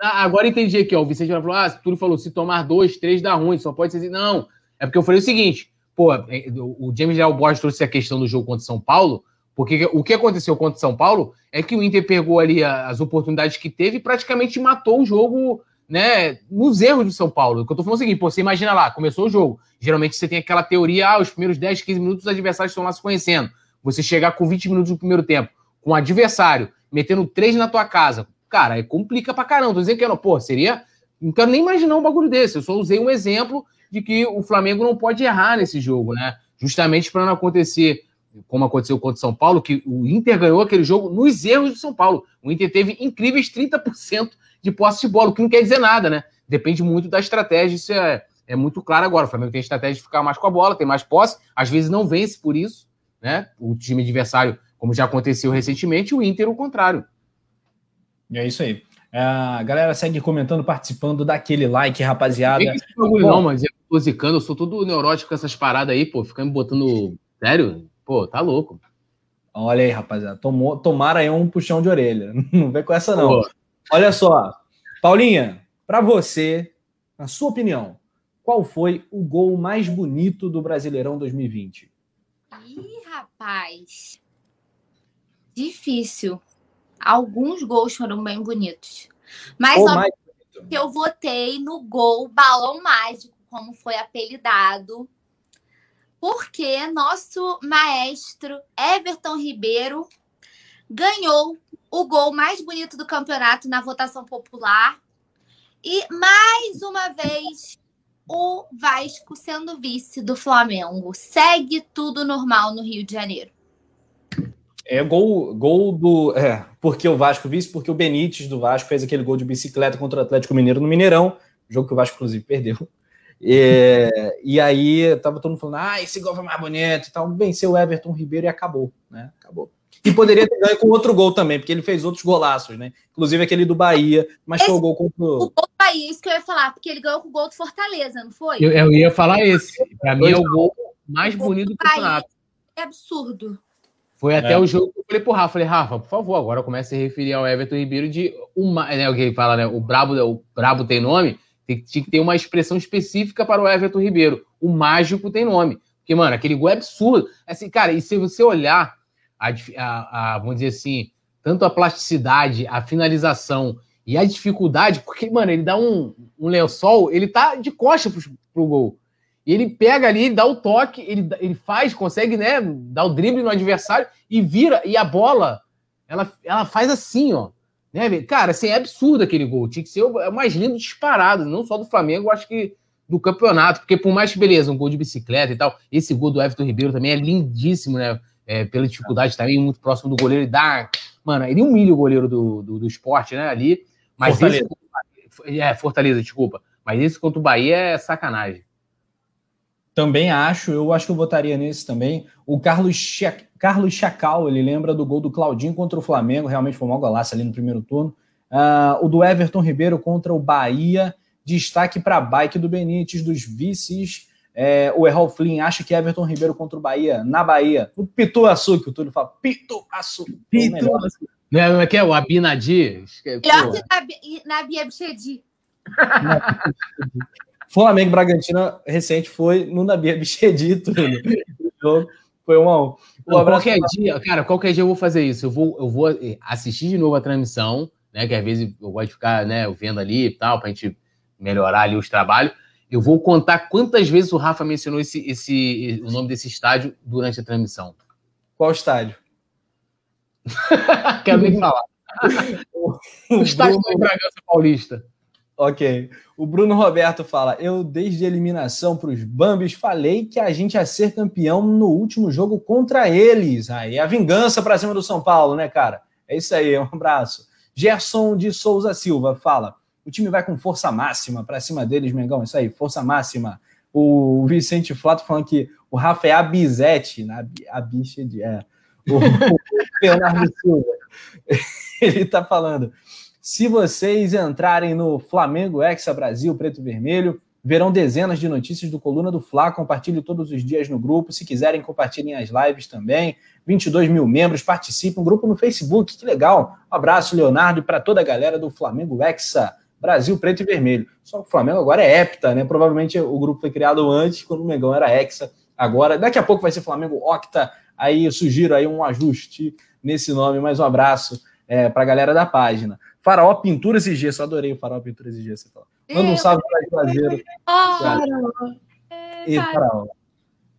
Speaker 3: ah, agora entendi aqui, ó. O Vicente falou: ah, tudo falou, se tomar dois, três dá ruim, só pode ser assim. Não, é porque eu falei o seguinte: pô, é, o James Leal Borges trouxe a questão do jogo contra São Paulo, porque o que aconteceu contra São Paulo é que o Inter pegou ali as oportunidades que teve e praticamente matou o jogo, né, nos erros do São Paulo. O que eu tô falando é o seguinte, pô, você imagina lá, começou o jogo. Geralmente você tem aquela teoria, ah, os primeiros 10, 15 minutos os adversários estão lá se conhecendo. Você chegar com 20 minutos no primeiro tempo, com o adversário metendo três na tua casa, cara, aí complica pra caramba. Tô dizendo que não, pô, seria. Não quero nem imaginar um bagulho desse. Eu só usei um exemplo de que o Flamengo não pode errar nesse jogo, né? Justamente para não acontecer como aconteceu contra o São Paulo, que o Inter ganhou aquele jogo nos erros do São Paulo. O Inter teve incríveis 30% de posse de bola, o que não quer dizer nada, né? Depende muito da estratégia, isso é, é muito claro agora. O Flamengo tem estratégia de ficar mais com a bola, tem mais posse, às vezes não vence por isso, né? O time adversário, como já aconteceu recentemente, o Inter o contrário.
Speaker 1: É isso aí. É, a galera segue comentando, participando, daquele like, rapaziada. Não,
Speaker 3: que bagulho, não, mas eu tô zicando, eu sou todo neurótico com essas paradas aí, pô. Ficando me botando. Sério? Pô, tá louco.
Speaker 1: Olha aí, rapaziada. Tomou, tomaram aí um puxão de orelha. Não vem com essa, não. Pô. Olha só. Paulinha, para você, na sua opinião, qual foi o gol mais bonito do Brasileirão 2020?
Speaker 2: Ih, rapaz. Difícil alguns gols foram bem bonitos. Mas óbvio, eu votei no gol Balão Mágico, como foi apelidado, porque nosso maestro Everton Ribeiro ganhou o gol mais bonito do campeonato na votação popular. E mais uma vez o Vasco sendo vice do Flamengo. Segue tudo normal no Rio de Janeiro.
Speaker 1: É gol, gol do. É, porque o Vasco vice, porque o Benítez do Vasco fez aquele gol de bicicleta contra o Atlético Mineiro no Mineirão, jogo que o Vasco, inclusive, perdeu. É, e aí tava todo mundo falando: ah, esse gol foi mais bonito e tal. Venceu o Everton Ribeiro e acabou, né? Acabou. E poderia ter ganho com outro gol também, porque ele fez outros golaços, né? Inclusive aquele do Bahia, mas esse, foi o gol contra o.
Speaker 2: O gol do Bahia, isso que eu ia falar, porque ele ganhou com o gol do Fortaleza, não foi?
Speaker 3: Eu, eu ia falar esse. Pra mim é o gol mais bonito do campeonato.
Speaker 2: É absurdo.
Speaker 3: Foi até é. o jogo que eu falei pro Rafa, falei, Rafa, por favor, agora comece a se referir ao Everton Ribeiro de uma, né, o que ele fala, né, o brabo, o brabo tem nome, tem, tinha que ter uma expressão específica para o Everton Ribeiro. O mágico tem nome. Porque, mano, aquele gol é absurdo. Assim, cara, e se você olhar a, a, a vamos dizer assim, tanto a plasticidade, a finalização e a dificuldade, porque, mano, ele dá um, um lençol, ele tá de costa pro, pro gol. E ele pega ali, ele dá o toque, ele, ele faz, consegue, né, dar o drible no adversário e vira, e a bola, ela, ela faz assim, ó. Né, cara, assim, é absurdo aquele gol. Tinha que ser o mais lindo disparado, não só do Flamengo, acho que do campeonato, porque por mais que, beleza, um gol de bicicleta e tal, esse gol do Everton Ribeiro também é lindíssimo, né? É, pela dificuldade também, muito próximo do goleiro, e dá. Mano, ele humilha o goleiro do, do, do esporte, né? Ali. Mas Fortaleza. Esse, é, Fortaleza, desculpa. Mas esse contra o Bahia é sacanagem.
Speaker 1: Também acho, eu acho que eu votaria nesse também. O Carlos. Carlos Chacal, ele lembra do gol do Claudinho contra o Flamengo, realmente foi um golaço ali no primeiro turno. Uh, o do Everton Ribeiro contra o Bahia, destaque para a bike do Benítez, dos vices. É, o Errol Flynn acha que Everton Ribeiro contra o Bahia, na Bahia. O Pituaçu, que o Túlio fala, Pituaçu.
Speaker 3: Pituaçu. Não é que é o Abinadi?
Speaker 2: Melhor que Nabi Abchedi.
Speaker 1: Flamengo Bragantino recente foi no Nabi Abchedi, Túlio. Foi um a um.
Speaker 3: Um qualquer dia, cara, qualquer dia eu vou fazer isso. Eu vou, eu vou assistir de novo a transmissão, né? Que às vezes eu gosto de ficar, né, vendo ali e tal, pra gente melhorar ali os trabalhos. Eu vou contar quantas vezes o Rafa mencionou esse, esse, o nome desse estádio durante a transmissão.
Speaker 1: Qual estádio?
Speaker 3: Quero nem falar. o, estádio do Bragança Paulista.
Speaker 1: Ok. O Bruno Roberto fala: Eu, desde a eliminação para os Bambis, falei que a gente ia ser campeão no último jogo contra eles. Aí a vingança para cima do São Paulo, né, cara? É isso aí, um abraço. Gerson de Souza Silva fala: o time vai com força máxima para cima deles, Mengão. Isso aí, força máxima. O Vicente Flato falando que o Rafa é a Bizete, né? a bicha de. É. O, o Leonardo Silva. Ele está falando. Se vocês entrarem no Flamengo Exa Brasil Preto e Vermelho, verão dezenas de notícias do Coluna do Fla. Compartilhe todos os dias no grupo. Se quiserem, compartilhem as lives também. 22 mil membros participam. Grupo no Facebook, que legal. Um abraço, Leonardo, e para toda a galera do Flamengo Exa Brasil preto e vermelho. Só que o Flamengo agora é hepta, né? Provavelmente o grupo foi criado antes, quando o Mengão era hexa. Agora, daqui a pouco vai ser Flamengo Octa. Aí eu sugiro aí um ajuste nesse nome. Mais um abraço é, para a galera da página. Faraó Pinturas e Gesso. Adorei o Faraó Pinturas e Gesso. Manda um salve para Juazeiro. E Faraó.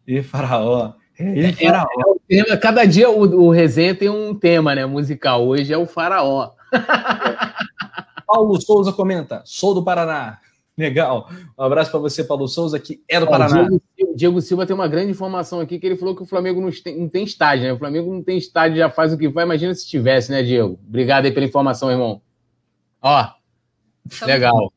Speaker 1: E Faraó.
Speaker 3: E faraó. É, é, é, cada dia o, o resenha tem um tema né, musical. Hoje é o Faraó.
Speaker 1: Paulo Souza comenta: sou do Paraná. Legal. Um abraço para você, Paulo Souza, que é do Paraná.
Speaker 3: Diego, Diego, Silva tem uma grande informação aqui que ele falou que o Flamengo não tem, não tem estádio, né? O Flamengo não tem estádio, já faz o que vai. Imagina se tivesse, né, Diego? Obrigado aí pela informação, irmão. Ó, legal.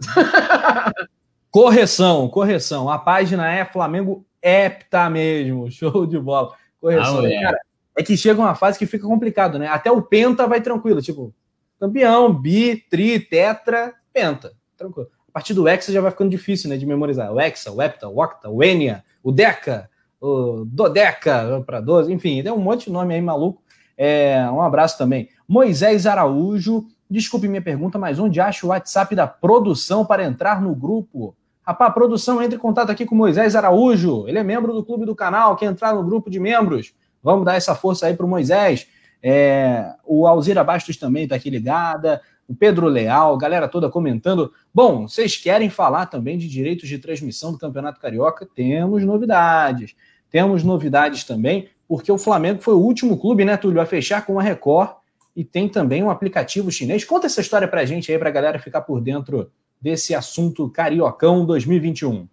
Speaker 1: correção, correção. A página é Flamengo Hepta mesmo. Show de bola. Correção. Ah, Cara, é que chega uma fase que fica complicado, né? Até o Penta vai tranquilo. Tipo, campeão, bi, tri, tetra, penta. Tranquilo. A partir do hexa já vai ficando difícil, né, de memorizar. O hexa, o hepta, o octa, o enia, o deca, o dodeca para 12, enfim, tem um monte de nome aí maluco. É, um abraço também. Moisés Araújo, desculpe minha pergunta, mas onde acha o WhatsApp da produção para entrar no grupo? Rapaz, produção entre em contato aqui com Moisés Araújo. Ele é membro do clube do canal, quer entrar no grupo de membros. Vamos dar essa força aí para o Moisés. É, o Alzira Bastos também está aqui ligada, o Pedro Leal, galera toda comentando. Bom, vocês querem falar também de direitos de transmissão do Campeonato Carioca? Temos novidades. Temos novidades também, porque o Flamengo foi o último clube, né, Túlio, a fechar com a Record e tem também um aplicativo chinês. Conta essa história pra gente aí, pra galera ficar por dentro desse assunto Cariocão 2021.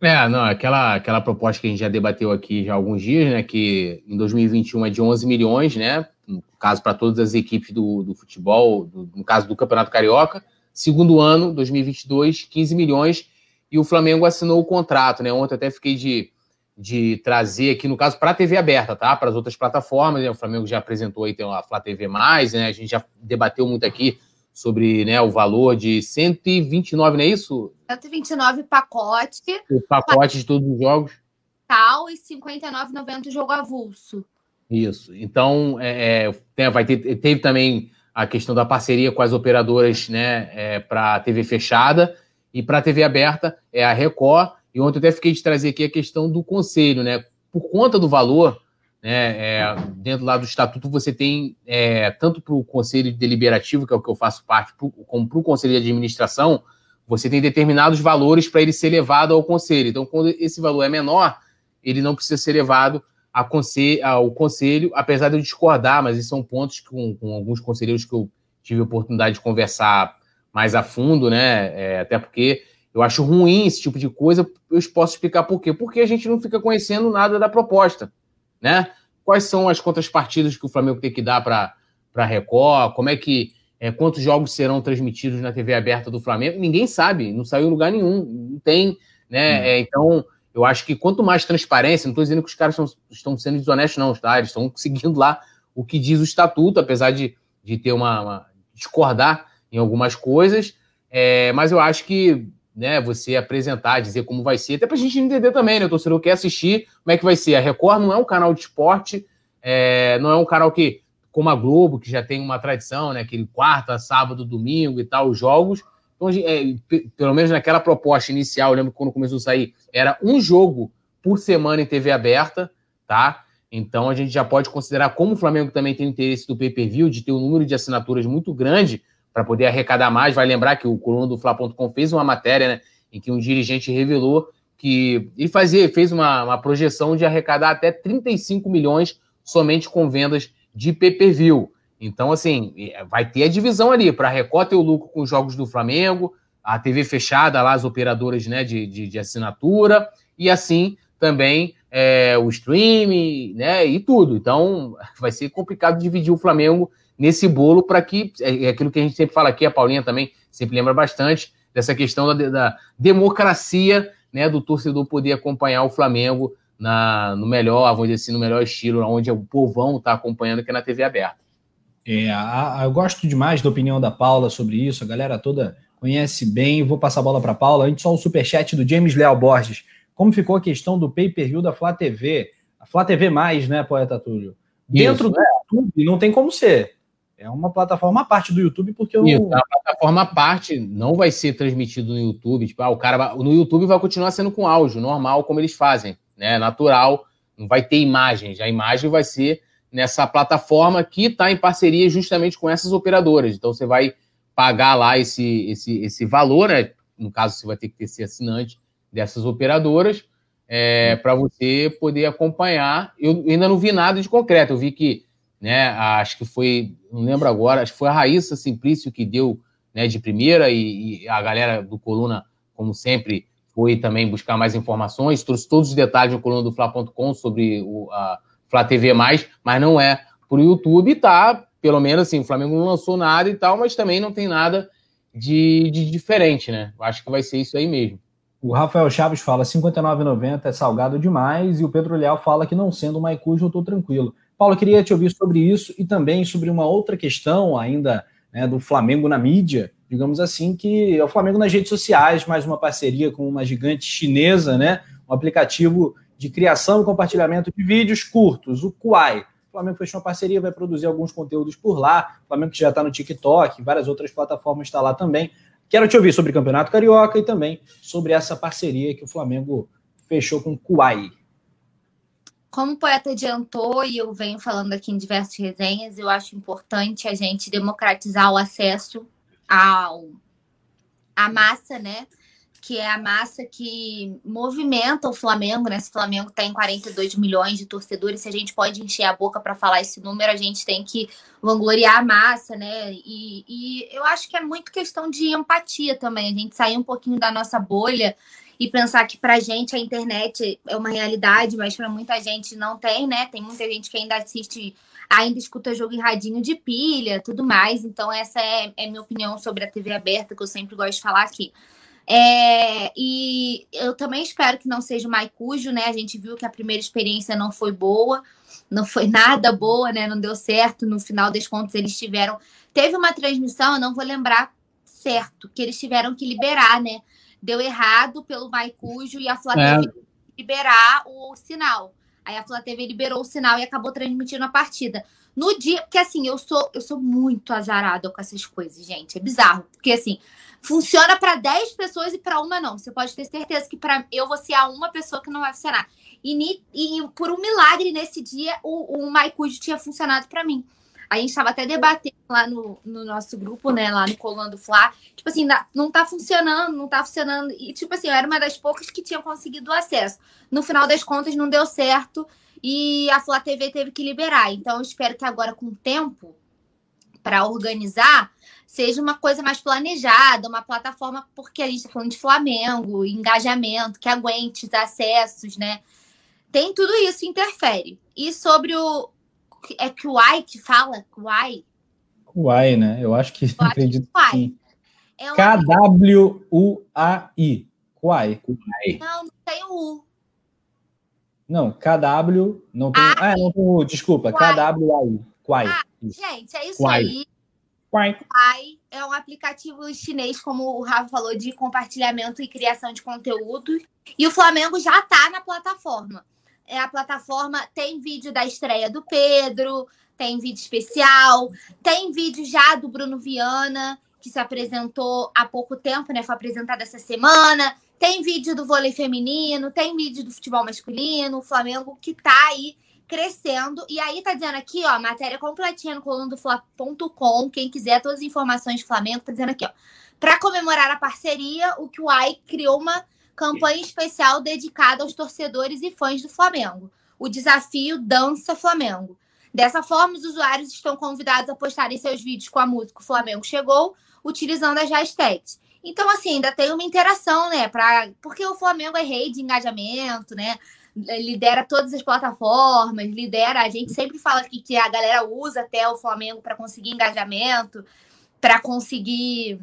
Speaker 3: É, não, aquela, aquela proposta que a gente já debateu aqui já há alguns dias, né, que em 2021 é de 11 milhões, né, no caso para todas as equipes do, do futebol, do, no caso do Campeonato Carioca. Segundo ano, 2022, 15 milhões, e o Flamengo assinou o contrato, né? Ontem até fiquei de, de trazer aqui, no caso, para a TV aberta, tá? Para as outras plataformas, né? O Flamengo já apresentou aí, tem a Flá TV+, né? A gente já debateu muito aqui sobre né, o valor de 129, não é isso?
Speaker 2: 129 pacote.
Speaker 3: O pacote de todos os jogos.
Speaker 2: Tal e 59,90 jogo avulso.
Speaker 3: Isso. Então, é, é vai ter, teve também a questão da parceria com as operadoras né, é, para TV fechada e para TV aberta é a Record. E ontem até fiquei de trazer aqui a questão do conselho, né? Por conta do valor, né, é, dentro lá do estatuto você tem é, tanto para o conselho deliberativo, que é o que eu faço parte, pro, como para o conselho de administração, você tem determinados valores para ele ser levado ao conselho. Então, quando esse valor é menor, ele não precisa ser levado ao conselho, apesar de eu discordar, mas esses são pontos com, com alguns conselheiros que eu tive a oportunidade de conversar mais a fundo, né? É, até porque eu acho ruim esse tipo de coisa. Eu posso explicar por quê. Porque a gente não fica conhecendo nada da proposta, né? Quais são as contrapartidas que o Flamengo tem que dar para a Record? Como é que é, quantos jogos serão transmitidos na TV aberta do Flamengo? Ninguém sabe, não saiu em lugar nenhum, não tem, né? Hum. É, então, eu acho que quanto mais transparência, não estou dizendo que os caras estão, estão sendo desonestos, não, tá? Eles estão seguindo lá o que diz o estatuto, apesar de, de ter uma, uma discordar em algumas coisas, é, mas eu acho que né, você apresentar, dizer como vai ser, até para a gente entender também, né? O torcedor quer assistir como é que vai ser. A Record não é um canal de esporte, é, não é um canal que, como a Globo, que já tem uma tradição, né? Aquele quarta, sábado, domingo e tal, os jogos. Então, é, pelo menos naquela proposta inicial, eu lembro quando começou a sair, era um jogo por semana em TV aberta, tá? Então a gente já pode considerar como o Flamengo também tem interesse do pay-per-view, de ter um número de assinaturas muito grande, para poder arrecadar mais. Vai lembrar que o coluna do Fla.com fez uma matéria, né, em que um dirigente revelou que ele fazia, fez uma, uma projeção de arrecadar até 35 milhões somente com vendas de pay-per-view. Então, assim, é, vai ter a divisão ali para a Record ter o lucro com os jogos do Flamengo, a TV fechada lá, as operadoras né, de, de, de assinatura, e assim também é, o streaming, né, e tudo. Então, vai ser complicado dividir o Flamengo nesse bolo para que é, é, aquilo que a gente sempre fala aqui, a Paulinha também sempre lembra bastante dessa questão da, da democracia, né, do torcedor poder acompanhar o Flamengo na, no melhor, vamos dizer assim, no melhor estilo, onde o povão está acompanhando, que é na TV aberta.
Speaker 1: É, a, a, eu gosto demais da opinião da Paula sobre isso, a galera toda conhece bem. Vou passar a bola para a Paula. Antes, só o superchat do James Leal Borges. Como ficou a questão do pay-per-view da Flá TV? A Flá TV, mais, né, Poeta Túlio? Dentro do YouTube não tem como ser. É uma plataforma à parte do YouTube, porque eu. Isso, é
Speaker 3: uma plataforma à parte, não vai ser transmitido no YouTube. Tipo, ah, o cara vai, no YouTube vai continuar sendo com áudio, normal, como eles fazem, né? Natural, não vai ter imagens. A imagem vai ser nessa plataforma que está em parceria justamente com essas operadoras. Então você vai pagar lá esse, esse, esse valor, né? No caso, você vai ter que ser assinante dessas operadoras é, para você poder acompanhar. Eu ainda não vi nada de concreto. Eu vi que, né? Acho que foi, não lembro agora, acho que foi a Raíssa Simplício que deu né, de primeira e, e a galera do Coluna, como sempre, foi também buscar mais informações. Trouxe todos os detalhes no coluna do Fla.com sobre o, a Flá TV+, mas não é por YouTube. Tá, pelo menos assim, o Flamengo não lançou nada e tal, mas também não tem nada de, de diferente, né? Acho que vai ser isso aí mesmo.
Speaker 1: O Rafael Chaves fala 59,90 é salgado demais e o Pedro Leal fala que não sendo Maicujo eu estou tranquilo. Paulo, eu queria te ouvir sobre isso e também sobre uma outra questão ainda né, do Flamengo na mídia, digamos assim, que é o Flamengo nas redes sociais, mais uma parceria com uma gigante chinesa, né? Um aplicativo de criação e compartilhamento de vídeos curtos, o Kuai. O Flamengo fechou uma parceria, vai produzir alguns conteúdos por lá. O Flamengo que já está no TikTok, várias outras plataformas está lá também. Quero te ouvir sobre o Campeonato Carioca e também sobre essa parceria que o Flamengo fechou com o Kuai.
Speaker 2: Como o poeta adiantou, e eu venho falando aqui em diversas resenhas, eu acho importante a gente democratizar o acesso ao, à massa, né? Que é a massa que movimenta o Flamengo, né? Se o Flamengo tem 42 milhões de torcedores, se a gente pode encher a boca para falar esse número, a gente tem que vangloriar a massa, né? E, e eu acho que é muito questão de empatia também, a gente sair um pouquinho da nossa bolha e pensar que para gente a internet é uma realidade, mas para muita gente não tem, né? Tem muita gente que ainda assiste, ainda escuta jogo em radinho de pilha, tudo mais. Então, essa é, é minha opinião sobre a TV aberta, que eu sempre gosto de falar aqui. É, e eu também espero que não seja o Maicujo, né? A gente viu que a primeira experiência não foi boa, não foi nada boa, né? Não deu certo. No final das contas, eles tiveram. Teve uma transmissão, eu não vou lembrar certo, que eles tiveram que liberar, né? Deu errado pelo Maicujo e a Flá é. liberar o sinal. Aí a Flá TV liberou o sinal e acabou transmitindo a partida. No dia, porque assim, eu sou eu sou muito azarada com essas coisas, gente. É bizarro, porque assim, funciona para 10 pessoas e para uma não. Você pode ter certeza que para eu vou ser a uma pessoa que não vai funcionar. E, e por um milagre nesse dia o, o Maicujo tinha funcionado para mim. A gente estava até debatendo lá no, no nosso grupo, né? Lá no Colando Fla. Tipo assim, não tá funcionando, não tá funcionando. E, tipo assim, eu era uma das poucas que tinham conseguido acesso. No final das contas, não deu certo. E a Flá TV teve que liberar. Então, eu espero que agora, com o tempo, para organizar, seja uma coisa mais planejada, uma plataforma, porque a gente está falando de Flamengo, engajamento, que aguente os acessos, né? Tem tudo isso interfere. E sobre o. É que o AI que fala? Kuai?
Speaker 1: Kuai, né? Eu acho que Eu acredito que sim. É K-W-U-A-I. Kuai.
Speaker 2: Não, não tem o U.
Speaker 1: Não, KW. Não tem. Ah, não tem o. Desculpa, KWAI. Kuai.
Speaker 2: Ah, gente, é isso aí. Kuai. Kuai é um aplicativo chinês, como o Rafa falou, de compartilhamento e criação de conteúdo. E o Flamengo já está na plataforma. É, a plataforma tem vídeo da estreia do Pedro, tem vídeo especial, tem vídeo já do Bruno Viana, que se apresentou há pouco tempo, né? Foi apresentado essa semana. Tem vídeo do vôlei feminino, tem vídeo do futebol masculino, o Flamengo que tá aí crescendo. E aí tá dizendo aqui, ó, matéria completinha no colunadofla.com. Quem quiser todas as informações do Flamengo, tá dizendo aqui, ó. Para comemorar a parceria, o QI criou uma campanha especial dedicada aos torcedores e fãs do Flamengo. O desafio Dança Flamengo. Dessa forma, os usuários estão convidados a postarem seus vídeos com a música O Flamengo Chegou, utilizando as hashtags. Então, assim, ainda tem uma interação, né? Pra... Porque o Flamengo é rei de engajamento, né? lidera todas as plataformas, lidera. A gente sempre fala aqui que a galera usa até o Flamengo para conseguir engajamento, para conseguir,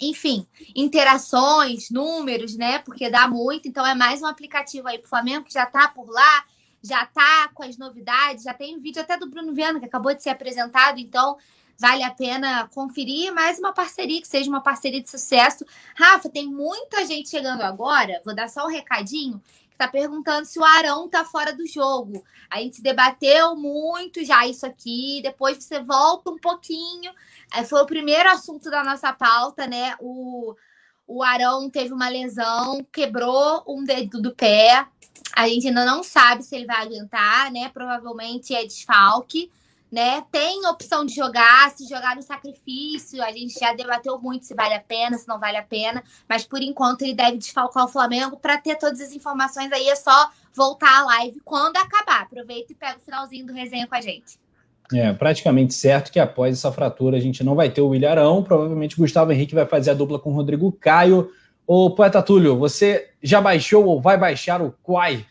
Speaker 2: enfim, interações, números, né? Porque dá muito. Então é mais um aplicativo aí para o Flamengo que já está por lá, já está com as novidades, já tem um vídeo até do Bruno Viana que acabou de ser apresentado. Então vale a pena conferir. Mais uma parceria que seja uma parceria de sucesso. Rafa, tem muita gente chegando agora. Vou dar só um recadinho está perguntando se o Arão está fora do jogo. A gente debateu muito já isso aqui, depois você volta um pouquinho. É, foi o primeiro assunto da nossa pauta, né? O, o Arão teve uma lesão, quebrou um dedo do pé. A gente ainda não sabe se ele vai aguentar, né? Provavelmente é desfalque né? Tem opção de jogar, se jogar no sacrifício, a gente já debateu muito se vale a pena, se não vale a pena, mas por enquanto ele deve desfalcar o Flamengo. Para ter todas as informações aí é só voltar à live quando acabar. Aproveita e pega o finalzinho do resenha com a gente.
Speaker 1: É, praticamente certo que após essa fratura a gente não vai ter o Ilharão, provavelmente Gustavo Henrique vai fazer a dupla com o Rodrigo Caio. Ô, Poeta Túlio, você já baixou ou vai baixar o Quai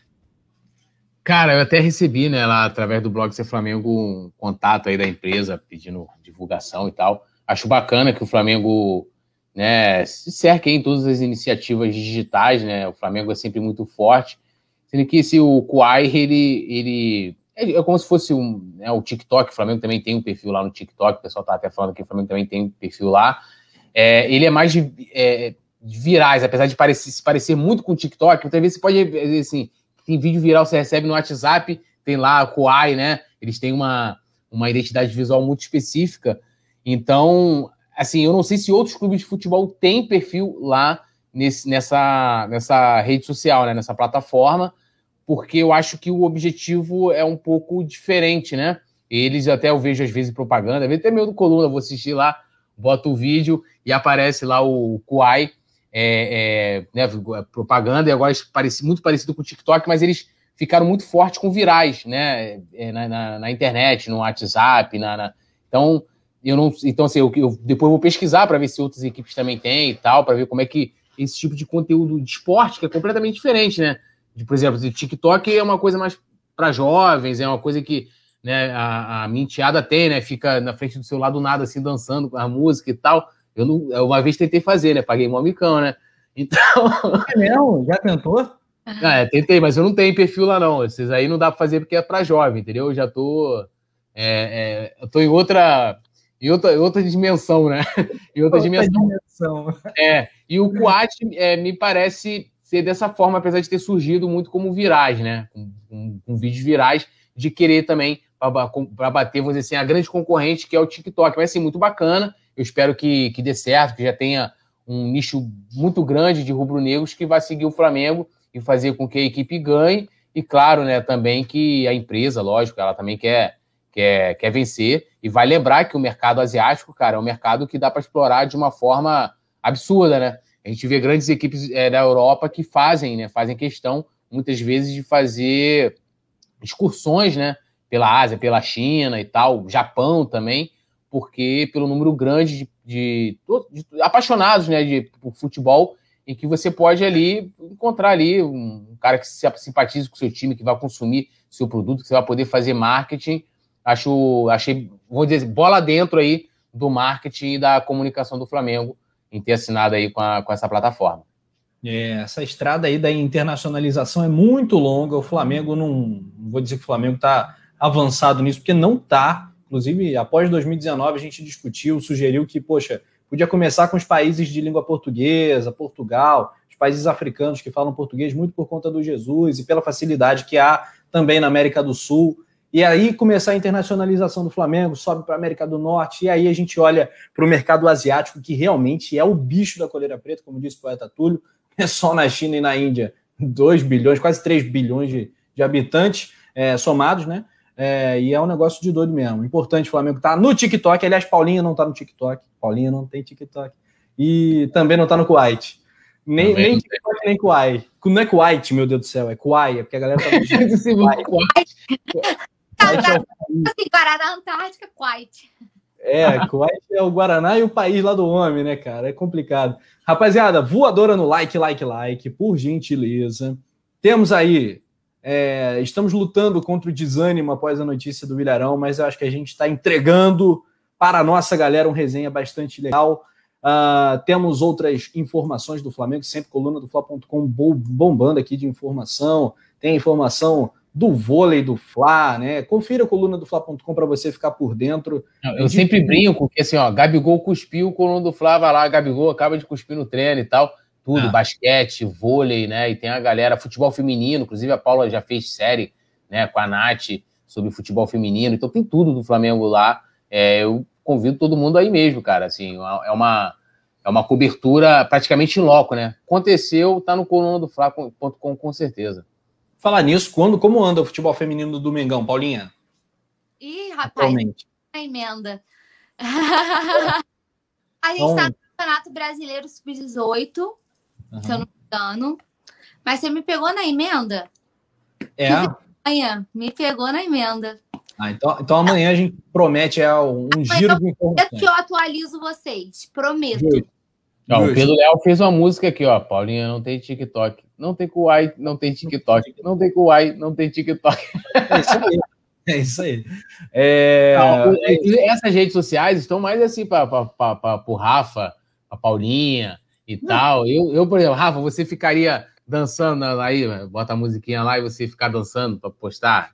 Speaker 3: Cara, eu até recebi, né, lá através do blog Ser Flamengo, um contato aí da empresa pedindo divulgação e tal. Acho bacana que o Flamengo, né, se cerque em todas as iniciativas digitais, né? O Flamengo é sempre muito forte. Sendo que esse o Kuai, ele, ele é como se fosse um, né, o TikTok, o Flamengo também tem um perfil lá no TikTok, o pessoal tá até falando que o Flamengo também tem um perfil lá. É, ele é mais de, é, virais, apesar de parecer, se parecer muito com o TikTok, muitas vezes você pode, assim, tem vídeo viral você recebe no WhatsApp, tem lá a Kuai, né? Eles têm uma, uma identidade visual muito específica. Então, assim, eu não sei se outros clubes de futebol têm perfil lá nesse, nessa, nessa rede social, né? Nessa plataforma, porque eu acho que o objetivo é um pouco diferente, né? Eles até eu vejo às vezes propaganda, às vezes até meio do coluna, vou assistir lá, boto o vídeo e aparece lá o Kuai é, é, né, propaganda, e agora parece muito parecido com o TikTok, mas eles ficaram muito fortes com virais, né? É, na, na, na internet, no WhatsApp, na, na, então eu não, então assim, eu, eu depois vou pesquisar para ver se outras equipes também têm e tal, para ver como é que esse tipo de conteúdo de esporte que é completamente diferente, né? De, por exemplo, o TikTok é uma coisa mais para jovens, é uma coisa que né, a, a minteada tem, né? Fica na frente do seu lado nada assim dançando com a música e tal. Eu não, uma vez tentei fazer, né? Paguei mó micão, né? Então.
Speaker 1: É mesmo? Já tentou?
Speaker 3: Ah, é, tentei, mas eu não tenho perfil lá, não. Esses aí não dá para fazer porque é para jovem, entendeu? Eu já tô. É, é, eu tô em outra. Em outra, em outra dimensão, né? em outra, outra dimensão. dimensão. É, e o Quat é, me parece ser dessa forma, apesar de ter surgido muito como virais, né? Com, com, com vídeos virais, de querer também para bater, vamos dizer assim, a grande concorrente que é o TikTok. Vai ser muito bacana. Eu espero que, que dê certo, que já tenha um nicho muito grande de rubro-negros que vai seguir o Flamengo e fazer com que a equipe ganhe. E claro, né, também que a empresa, lógico, ela também quer, quer, quer vencer. E vai lembrar que o mercado asiático, cara, é um mercado que dá para explorar de uma forma absurda, né? A gente vê grandes equipes é, da Europa que fazem, né? Fazem questão, muitas vezes, de fazer excursões, né? Pela Ásia, pela China e tal, Japão também, porque pelo número grande de, de, de apaixonados, né? De por futebol em que você pode ali encontrar ali um cara que se simpatize com o seu time, que vai consumir seu produto, que você vai poder fazer marketing. Acho, achei, vou dizer, bola dentro aí do marketing e da comunicação do Flamengo em ter assinado aí com, a, com essa plataforma.
Speaker 1: É, essa estrada aí da internacionalização é muito longa. O Flamengo não vou dizer que o Flamengo está avançado nisso, porque não está. Inclusive, após 2019, a gente discutiu, sugeriu que, poxa, Podia começar com os países de língua portuguesa, Portugal, os países africanos que falam português muito por conta do Jesus e pela facilidade que há também na América do Sul. E aí começar a internacionalização do Flamengo, sobe para a América do Norte, e aí a gente olha para o mercado asiático, que realmente é o bicho da coleira preta, como disse o poeta Túlio, é só na China e na Índia 2 bilhões, quase 3 bilhões de, de habitantes é, somados, né? É, e é um negócio de doido mesmo. Importante o Flamengo tá no TikTok. Aliás, Paulinha não tá no TikTok. Paulinha não tem TikTok. E também não tá no Kuwait. Nem, nem TikTok, nem Kuwait. Não é Kuwait, meu Deus do céu. É Kuwait, é porque a galera tá no Kuwait.
Speaker 2: Assim, Guaraná Antártica, Kuwait.
Speaker 1: É, Kuwait é o Guaraná e o país lá do homem, né, cara? É complicado. Rapaziada, voadora no like, like, like, por gentileza. Temos aí é, estamos lutando contra o desânimo após a notícia do Vilharão, mas eu acho que a gente está entregando para a nossa galera um resenha bastante legal. Uh, temos outras informações do Flamengo, sempre coluna do Fla.com bombando aqui de informação. Tem informação do vôlei do Fla, né? Confira a coluna do Fla.com para você ficar por dentro.
Speaker 3: Eu de... sempre brinco, porque assim, ó, Gabigol cuspiu, coluna do Fla vai lá, Gabigol acaba de cuspir no treino e tal tudo, ah. basquete, vôlei, né? E tem a galera, futebol feminino, inclusive a Paula já fez série né, com a Nath sobre futebol feminino, então tem tudo do Flamengo lá. É, eu convido todo mundo aí mesmo, cara. Assim, é uma, é uma cobertura praticamente em loco, né? Aconteceu, tá no coluna do Fla.com com certeza.
Speaker 1: Falar nisso, quando, como anda o futebol feminino do Domingão, Paulinha?
Speaker 2: Ih, rapaz, a emenda. a gente está no Campeonato Brasileiro Sub-18, uhum. se eu não me engano. Mas você me pegou na emenda?
Speaker 1: É.
Speaker 2: Amanhã, me pegou na emenda.
Speaker 1: Ah, então, então amanhã a gente promete é, um giro de informações.
Speaker 2: que eu atualizo vocês, prometo.
Speaker 3: Ó, o Pedro Léo fez uma música aqui, ó. Paulinha não tem TikTok. Não tem Kuai, não tem TikTok. Não tem Kuai, não tem TikTok.
Speaker 1: É isso aí. É isso aí. É...
Speaker 3: Não, essas redes sociais estão mais assim para o Rafa, a Paulinha, e tal. Eu, eu, por exemplo, Rafa, você ficaria dançando aí, bota a musiquinha lá e você ficar dançando para postar?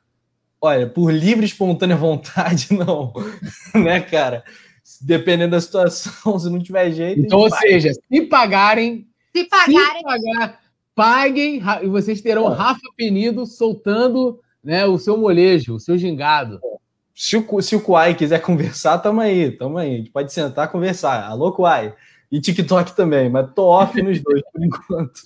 Speaker 1: Olha, por livre espontânea vontade, não. né, cara? Dependendo da situação, se não tiver jeito.
Speaker 3: Então, ou seja, se pagarem.
Speaker 2: Se pagarem. Se
Speaker 3: pagar, paguem e vocês terão é. Rafa Penido soltando né, o seu molejo, o seu gingado.
Speaker 1: Se o, se o Kuai quiser conversar, tamo aí, tamo aí. A gente pode sentar e conversar. Alô, Kuai. E TikTok também, mas tô off nos dois por enquanto.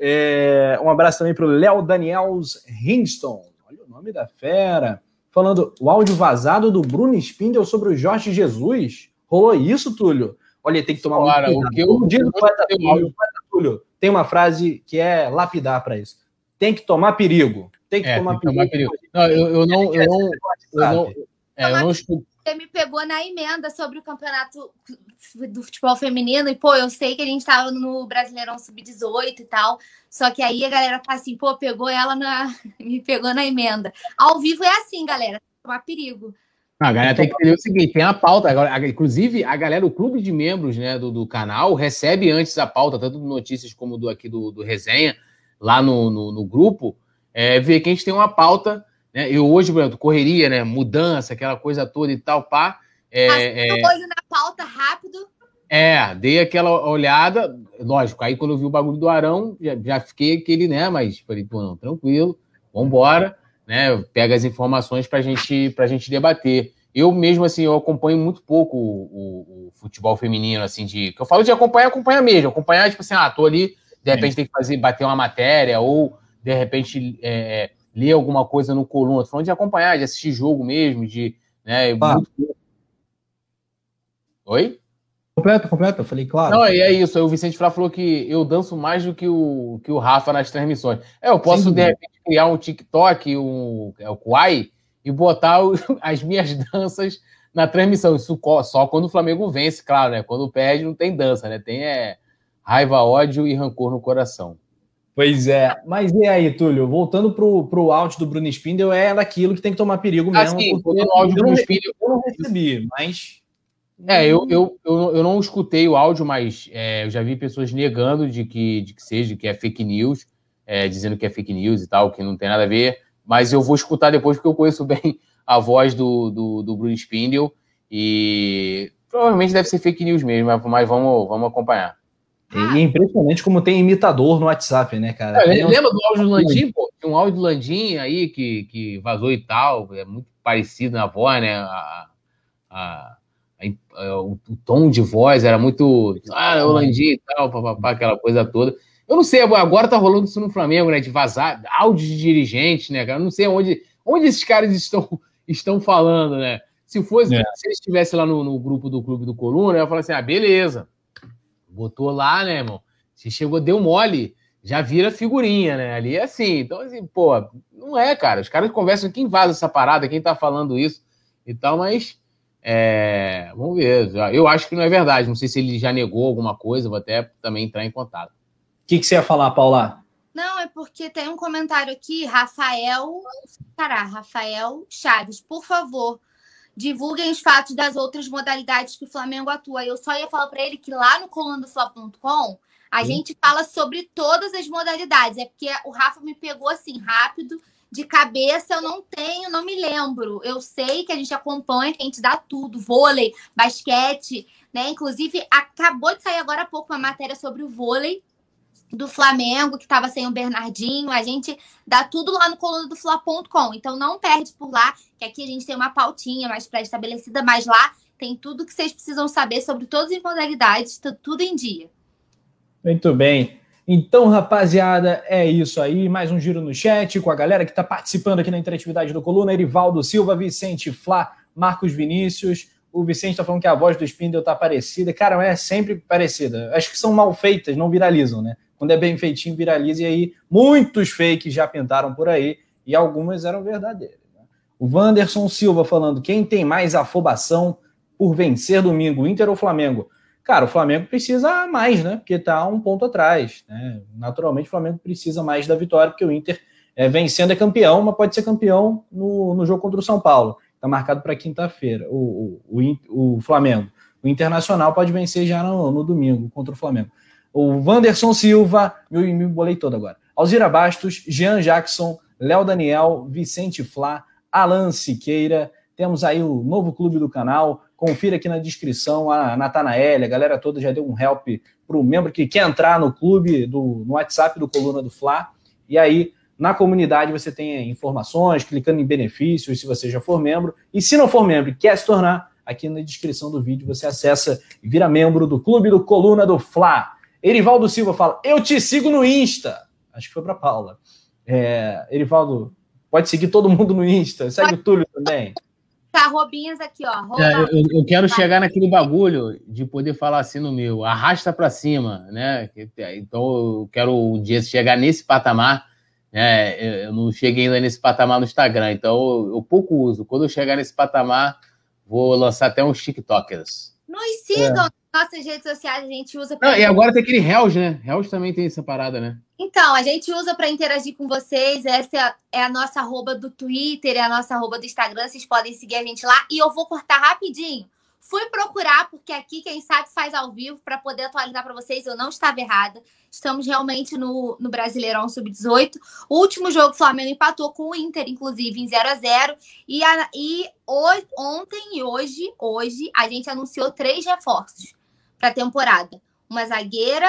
Speaker 1: É, um abraço também para o Léo Daniels Hinston. Olha o nome da fera. Falando o áudio vazado do Bruno Spindel sobre o Jorge Jesus. Rolou isso, Túlio? Olha, tem que tomar Cara, muito cuidado. O que eu, o poeta Túlio, Túlio, tem uma frase que é lapidar para isso. Tem que tomar perigo. Tem que,
Speaker 3: é,
Speaker 1: tomar,
Speaker 3: tem que perigo. tomar perigo. Não, eu, eu não, eu não, eu não, é, eu não escuto
Speaker 2: você me pegou na emenda sobre o campeonato do futebol feminino, e pô, eu sei que a gente tava no Brasileirão Sub-18 e tal, só que aí a galera fala assim, pô, pegou ela na. me pegou na emenda. Ao vivo é assim, galera, tomar perigo.
Speaker 3: a galera tem que entender o seguinte: tem a pauta. Agora, inclusive, a galera, o clube de membros né, do, do canal, recebe antes a pauta, tanto do Notícias como do aqui do, do Resenha, lá no, no, no grupo, é, ver que a gente tem uma pauta né? Eu hoje, exemplo, correria, né? Mudança, aquela coisa toda e tal, pá.
Speaker 2: É, é... olho na pauta rápido.
Speaker 3: É, dei aquela olhada, lógico, aí quando eu vi o bagulho do Arão, já, já fiquei aquele, né, mas falei, pô, não, tranquilo, vambora, né, pega as informações pra gente, pra gente debater. Eu mesmo, assim, eu acompanho muito pouco o, o, o futebol feminino, assim, de, que eu falo de acompanhar, acompanhar mesmo, acompanhar, tipo assim, ah, tô ali, de repente é. tem que fazer, bater uma matéria, ou, de repente, é, ler alguma coisa no coluna, tô falando de acompanhar, de assistir jogo mesmo, de Né? Muito... Oi?
Speaker 1: Completo, completo, eu falei, claro.
Speaker 3: Não, e é isso. O Vicente Flá falou que eu danço mais do que o, que o Rafa nas transmissões. É, eu posso, Sim. de repente, criar um TikTok, um, é, o Kuai, e botar o, as minhas danças na transmissão. Isso só quando o Flamengo vence, claro, né? Quando perde, não tem dança, né? Tem é, raiva, ódio e rancor no coração.
Speaker 1: Pois é, mas e aí, Túlio? Voltando pro, pro áudio do Bruno Spindel, é daquilo que tem que tomar perigo mesmo. Ah, sim,
Speaker 3: o áudio do Bruno Spindel. Eu não recebi, mas é, eu, eu, eu, eu não escutei o áudio, mas é, eu já vi pessoas negando de que, de que seja, que é fake news, é, dizendo que é fake news e tal, que não tem nada a ver. Mas eu vou escutar depois, porque eu conheço bem a voz do, do, do Bruno Spindle e provavelmente deve ser fake news mesmo, mas vamos, vamos acompanhar.
Speaker 1: E é impressionante como tem imitador no WhatsApp, né, cara?
Speaker 3: É, lembra do áudio do Landim, pô? Tem um áudio do Landim aí que, que vazou e tal, é muito parecido na voz, né? A, a, é, o, o, tom de voz era muito. Ah, Holandinho e tal, papapá, aquela coisa toda. Eu não sei, agora tá rolando isso no Flamengo, né? De vazar áudio de dirigente, né, cara? Eu não sei onde, onde esses caras estão, estão falando, né? Se fosse, é. se eles estivessem lá no, no, grupo do Clube do Coluna, eu ia falar assim: ah, beleza. Botou lá, né, irmão? Se chegou, deu mole, já vira figurinha, né? Ali é assim. Então, assim, pô, não é, cara. Os caras conversam, quem vaza essa parada, quem tá falando isso e tal, mas é, vamos ver. Eu acho que não é verdade. Não sei se ele já negou alguma coisa. Vou até também entrar em contato.
Speaker 1: O que, que você ia falar, Paula?
Speaker 2: Não, é porque tem um comentário aqui, Rafael. Cará, Rafael Chaves, por favor, divulguem os fatos das outras modalidades que o Flamengo atua. Eu só ia falar para ele que lá no colandofla.com a Sim. gente fala sobre todas as modalidades. É porque o Rafa me pegou assim rápido de cabeça eu não tenho, não me lembro. Eu sei que a gente acompanha, que a gente dá tudo, vôlei, basquete, né? Inclusive, acabou de sair agora há pouco uma matéria sobre o vôlei do Flamengo, que estava sem o Bernardinho. A gente dá tudo lá no coluna do Fla.com. Então não perde por lá, que aqui a gente tem uma pautinha mais pré-estabelecida, mas lá tem tudo que vocês precisam saber sobre todas as modalidades, tudo em dia.
Speaker 1: Muito bem. Então, rapaziada, é isso aí. Mais um giro no chat com a galera que está participando aqui na interatividade do Coluna. Erivaldo Silva, Vicente Flá, Marcos Vinícius. O Vicente está falando que a voz do Spindle está parecida. Cara, é sempre parecida. Acho que são mal feitas, não viralizam, né? Quando é bem feitinho, viraliza. E aí, muitos fakes já pintaram por aí. E algumas eram verdadeiras. Né? O Wanderson Silva falando: quem tem mais afobação por vencer domingo, Inter ou Flamengo? Cara, o Flamengo precisa mais, né? Porque está um ponto atrás. Né? Naturalmente, o Flamengo precisa mais da vitória, porque o Inter é, vencendo é campeão, mas pode ser campeão no, no jogo contra o São Paulo. Está marcado para quinta-feira, o, o, o, o, Flamengo. O Internacional pode vencer já no, no domingo contra o Flamengo. O Wanderson Silva, me, me bolei todo agora. Alzira Bastos, Jean Jackson, Léo Daniel, Vicente Flá, Alan Siqueira. Temos aí o novo clube do canal, Confira aqui na descrição a Natanael, a galera toda já deu um help para o membro que quer entrar no clube, do, no WhatsApp do Coluna do Fla. E aí, na comunidade, você tem informações, clicando em benefícios, se você já for membro. E se não for membro e quer se tornar, aqui na descrição do vídeo você acessa e vira membro do clube do Coluna do Fla. Erivaldo Silva fala: Eu te sigo no Insta. Acho que foi para Paula. É, Erivaldo, pode seguir todo mundo no Insta. Segue o Túlio também.
Speaker 2: Tá, Robinhas aqui, ó.
Speaker 3: É, eu, eu, quero chegar naquele bagulho de poder falar assim no meu, arrasta para cima, né? Então eu quero um dia chegar nesse patamar, né? Eu não cheguei ainda nesse patamar no Instagram, então eu, eu pouco uso. Quando eu chegar nesse patamar, vou lançar até uns TikTokers.
Speaker 2: Nos sigam, é nossas redes sociais a gente usa
Speaker 3: para. e agora tem aquele Hells, né? Hells também tem essa parada, né?
Speaker 2: Então, a gente usa para interagir com vocês. Essa é a nossa arroba do Twitter, é a nossa arroba do Instagram. Vocês podem seguir a gente lá. E eu vou cortar rapidinho. Fui procurar, porque aqui, quem sabe, faz ao vivo para poder atualizar para vocês. Eu não estava errada. Estamos realmente no, no Brasileirão Sub-18. O último jogo, o Flamengo empatou com o Inter, inclusive, em 0 a 0 E, a, e hoje, ontem e hoje, hoje, a gente anunciou três reforços para a temporada. Uma zagueira,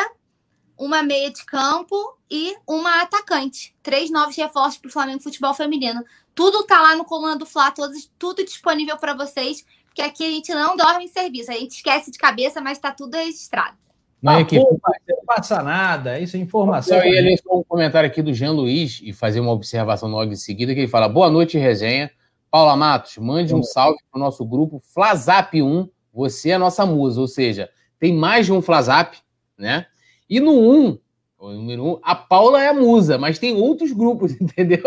Speaker 2: uma meia de campo e uma atacante. Três novos reforços para o Flamengo Futebol Feminino. Tudo tá lá no Coluna do Fla, todos, tudo disponível para vocês, porque aqui a gente não dorme em serviço. A gente esquece de cabeça, mas está tudo registrado.
Speaker 1: Não, é que... não passa nada, isso é informação.
Speaker 3: Eu ia ler só um comentário aqui do Jean Luiz e fazer uma observação logo em seguida, que ele fala: boa noite, resenha. Paula Matos, mande um salve para o nosso grupo Flazap 1, você é a nossa musa, ou seja, tem mais de um Flazap, né? E no 1, o número 1, a Paula é a musa, mas tem outros grupos, entendeu?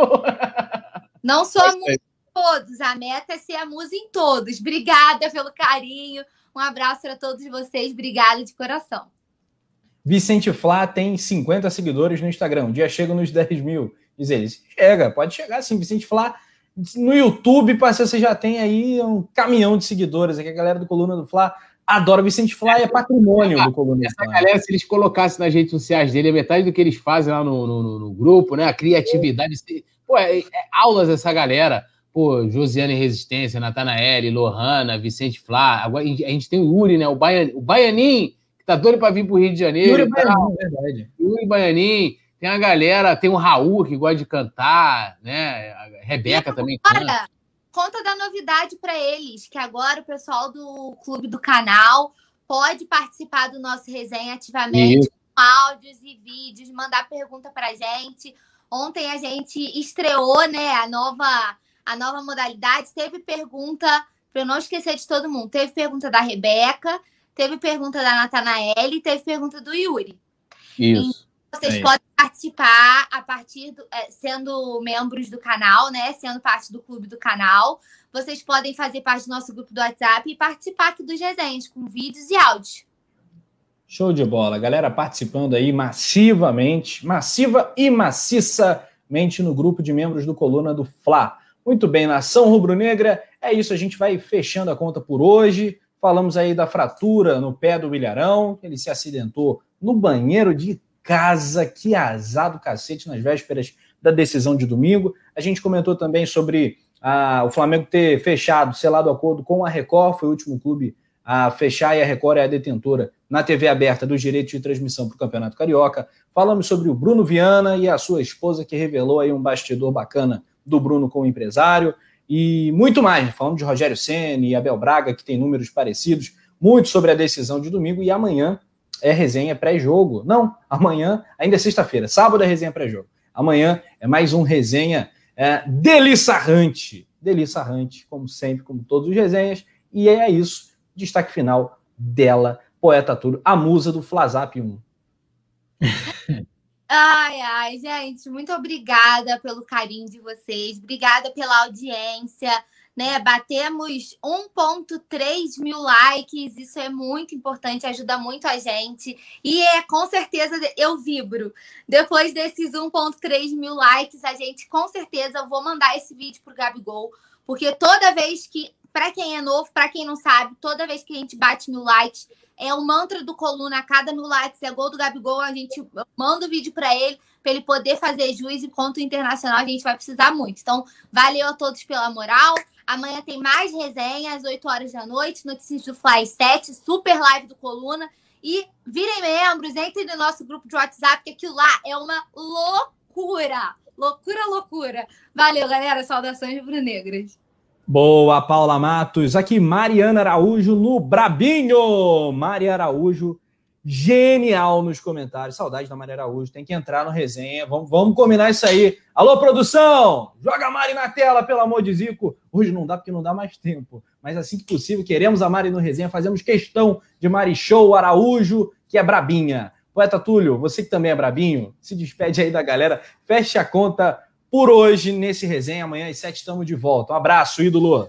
Speaker 2: Não somos todos, a meta é ser a musa em todos. Obrigada pelo carinho, um abraço para todos vocês, obrigada de coração.
Speaker 1: Vicente Flá tem 50 seguidores no Instagram, um dia chega nos 10 mil. Diz ele, chega, pode chegar sim, Vicente Flá. No YouTube, você já tem aí um caminhão de seguidores. Aqui a galera do Coluna do Fla adora. Vicente Fla é patrimônio do
Speaker 3: Fla. Essa galera, se eles colocassem nas redes sociais dele, a metade do que eles fazem lá no, no, no grupo, né? A criatividade. Pô, é, é, aulas essa galera. Pô, Josiane Resistência, Natanael, Lohana, Vicente Flá. Agora a gente tem o Yuri, né? O, Baian, o Baianin, que tá doido para vir pro Rio de Janeiro. Yuri Baianin, é verdade. Yuri Baianin. Tem a galera, tem o Raul que gosta de cantar, né? A Rebeca também canta.
Speaker 2: Conta da novidade para eles, que agora o pessoal do clube do canal pode participar do nosso resenha ativamente, Isso. com áudios e vídeos, mandar pergunta para gente. Ontem a gente estreou, né, a nova a nova modalidade. Teve pergunta, para eu não esquecer de todo mundo, teve pergunta da Rebeca, teve pergunta da Natanael e teve pergunta do Yuri.
Speaker 3: Isso.
Speaker 2: Vocês é podem participar a partir do, é, sendo membros do canal, né? Sendo parte do clube do canal. Vocês podem fazer parte do nosso grupo do WhatsApp e participar aqui dos resenhas com vídeos e áudios.
Speaker 1: Show de bola, galera participando aí massivamente, massiva e maciçamente no grupo de membros do Coluna do Fla. Muito bem, nação rubro-negra, é isso, a gente vai fechando a conta por hoje. Falamos aí da fratura no pé do Ilharão, ele se acidentou no banheiro de casa, que azar do cacete nas vésperas da decisão de domingo. A gente comentou também sobre ah, o Flamengo ter fechado, selado o acordo com a Record, foi o último clube a fechar e a Record é a detentora na TV aberta dos direitos de transmissão para o Campeonato Carioca. Falamos sobre o Bruno Viana e a sua esposa, que revelou aí um bastidor bacana do Bruno com o empresário e muito mais. Falamos de Rogério Senna e Abel Braga, que tem números parecidos, muito sobre a decisão de domingo e amanhã é resenha pré-jogo. Não, amanhã, ainda é sexta-feira, sábado é resenha pré-jogo. Amanhã é mais um resenha é, deliçarrante. Deliçarrante, como sempre, como todos os resenhas. E é isso. Destaque final dela, Poeta Túlio, a musa do Flazap 1.
Speaker 2: Ai, ai, gente, muito obrigada pelo carinho de vocês, obrigada pela audiência né? Batemos 1,3 mil likes, isso é muito importante, ajuda muito a gente. E é com certeza eu vibro. Depois desses 1,3 mil likes, a gente com certeza eu vou mandar esse vídeo pro Gabigol, porque toda vez que, para quem é novo, para quem não sabe, toda vez que a gente bate mil likes, é o mantra do coluna, a cada mil likes é gol do Gabigol, a gente manda o vídeo para ele, para ele poder fazer juiz e ponto internacional, a gente vai precisar muito. Então, valeu a todos pela moral. Amanhã tem mais resenha às 8 horas da noite, notícias do Fly 7, super live do Coluna. E virem membros, entrem no nosso grupo de WhatsApp, que aquilo lá é uma loucura. Loucura, loucura. Valeu, galera. Saudações rubro-negras.
Speaker 1: Boa, Paula Matos. Aqui, Mariana Araújo no Brabinho. Maria Araújo genial nos comentários. Saudade da Maria Araújo, tem que entrar no resenha. Vamos, vamos combinar isso aí. Alô, produção! Joga a Mari na tela, pelo amor de Zico. Hoje não dá porque não dá mais tempo. Mas assim que possível, queremos a Mari no resenha. Fazemos questão de Mari Show Araújo, que é brabinha. Poeta Túlio, você que também é brabinho, se despede aí da galera. Feche a conta por hoje nesse resenha. Amanhã às sete estamos de volta. Um abraço, ídolo.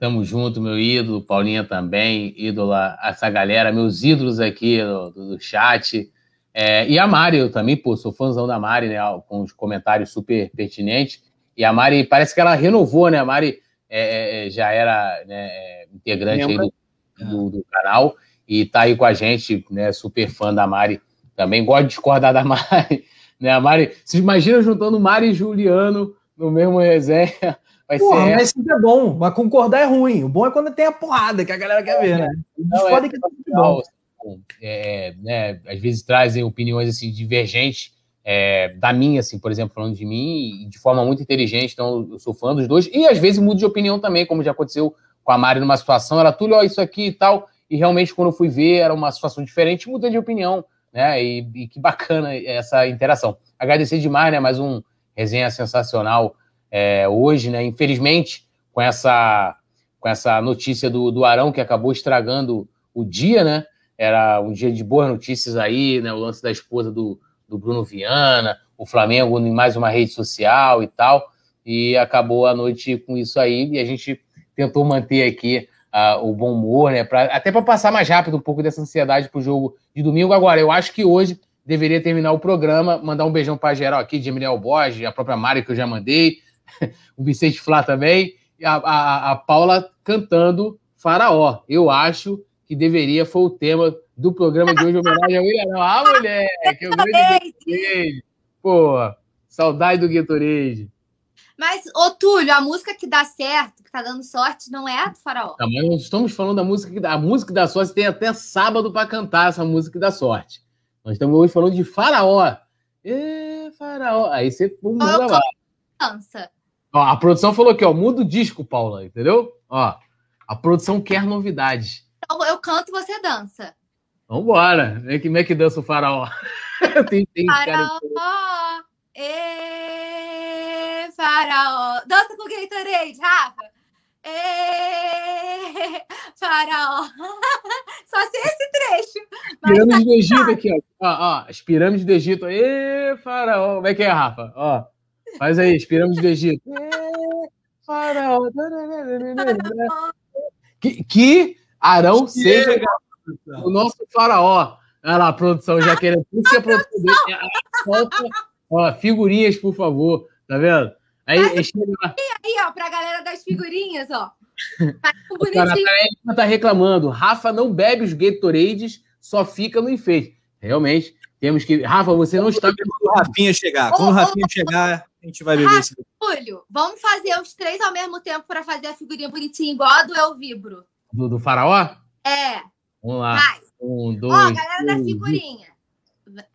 Speaker 3: Tamo junto, meu ídolo, Paulinha também, ídola, essa galera, meus ídolos aqui do, do, chat. É, e a Mari, eu também, pô, sou fãzão da Mari, né? Com os comentários super pertinentes. E a Mari, parece que ela renovou, né? A Mari é, é já era né, é, integrante do, do, do, canal e tá aí com a gente, né? Super fã da Mari também. Gosto de discordar da Mari, né? A Mari, se imagina juntando Mari e Juliano no mesmo resenha.
Speaker 1: Vai Porra, ser... mas sempre é bom, mas concordar é ruim. O bom é quando tem a porrada que a galera quer ver, né? Não,
Speaker 3: é, que é bom. É, né, às vezes trazem opiniões assim divergentes é, da minha, assim, por exemplo, falando de mim, de forma muito inteligente, então eu sou fã dos dois, e às vezes mudo de opinião também, como já aconteceu com a Mari numa situação, ela, tudo, ó, isso aqui e tal, e realmente quando eu fui ver era uma situação diferente, mudei de opinião, né, e, e que bacana essa interação. Agradecer demais, né, mais um resenha sensacional é, hoje, né? Infelizmente, com essa, com essa notícia do, do Arão, que acabou estragando o dia, né? Era um dia de boas notícias aí, né? O lance da esposa do, do Bruno Viana, o Flamengo em mais uma rede social e tal. E acabou a noite com isso aí. E a gente tentou manter aqui uh, o bom humor, né? Pra, até para passar mais rápido um pouco dessa ansiedade para o jogo de domingo. Agora, eu acho que hoje deveria terminar o programa, mandar um beijão para geral aqui, de Emiliano Borges, a própria Mari que eu já mandei, o Vicente Flá também, e a, a, a Paula cantando Faraó. Eu acho que deveria, foi o tema do programa de hoje, homenagem ao William. Ah, moleque, o grande. Pô, saudade do Gatorade.
Speaker 2: Mas, ô Túlio, a música que dá certo, que tá dando sorte, não é a do Faraó.
Speaker 3: Não, mas nós estamos falando da música que dá. A música que dá sorte tem até sábado para cantar essa música que dá sorte. Nós estamos hoje falando de Faraó. Ê, Faraó. Aí você muda lá. Dança. Ó, a produção falou aqui, ó, muda o disco, Paula, entendeu? Ó, a produção quer novidades.
Speaker 2: Então eu canto e você dança.
Speaker 3: Vambora. Como é que dança o faraó?
Speaker 2: tem, tem faraó, cara... e faraó. Dança com o Gatorade, Rafa. E faraó. Só sei esse trecho.
Speaker 3: Pirâmide tá do Egito aqui, ó. ó. ó. As pirâmides do Egito. E faraó. Como é que é, Rafa? Ó. Faz aí, pirâmides do Egito. Que, que Arão seja o nosso faraó. Olha lá, a produção já querendo. Por isso que a produção dele. Falta, ó, figurinhas, por favor. Tá vendo?
Speaker 2: Aí, aí, ó, pra galera das figurinhas, ó.
Speaker 3: Tá o cara tá, tá reclamando. Rafa não bebe os Gatorades, só fica no enfeite. Realmente, temos que. Rafa, você não está.
Speaker 1: Quando o Rafinha chegar, quando o Rafinha chegar, a gente vai beber esse.
Speaker 2: Túlio, vamos fazer os três ao mesmo tempo para fazer a figurinha bonitinha, igual a do El Vibro.
Speaker 3: Do, do Faraó?
Speaker 2: É.
Speaker 3: Vamos lá. Vai. Um, dois.
Speaker 2: Ó, galera da figurinha.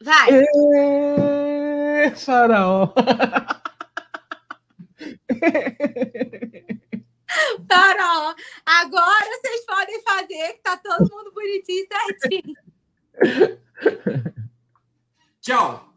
Speaker 2: Vai.
Speaker 3: É, faraó.
Speaker 2: Faraó. Agora vocês podem fazer, que tá todo mundo bonitinho certinho.
Speaker 1: Tchau.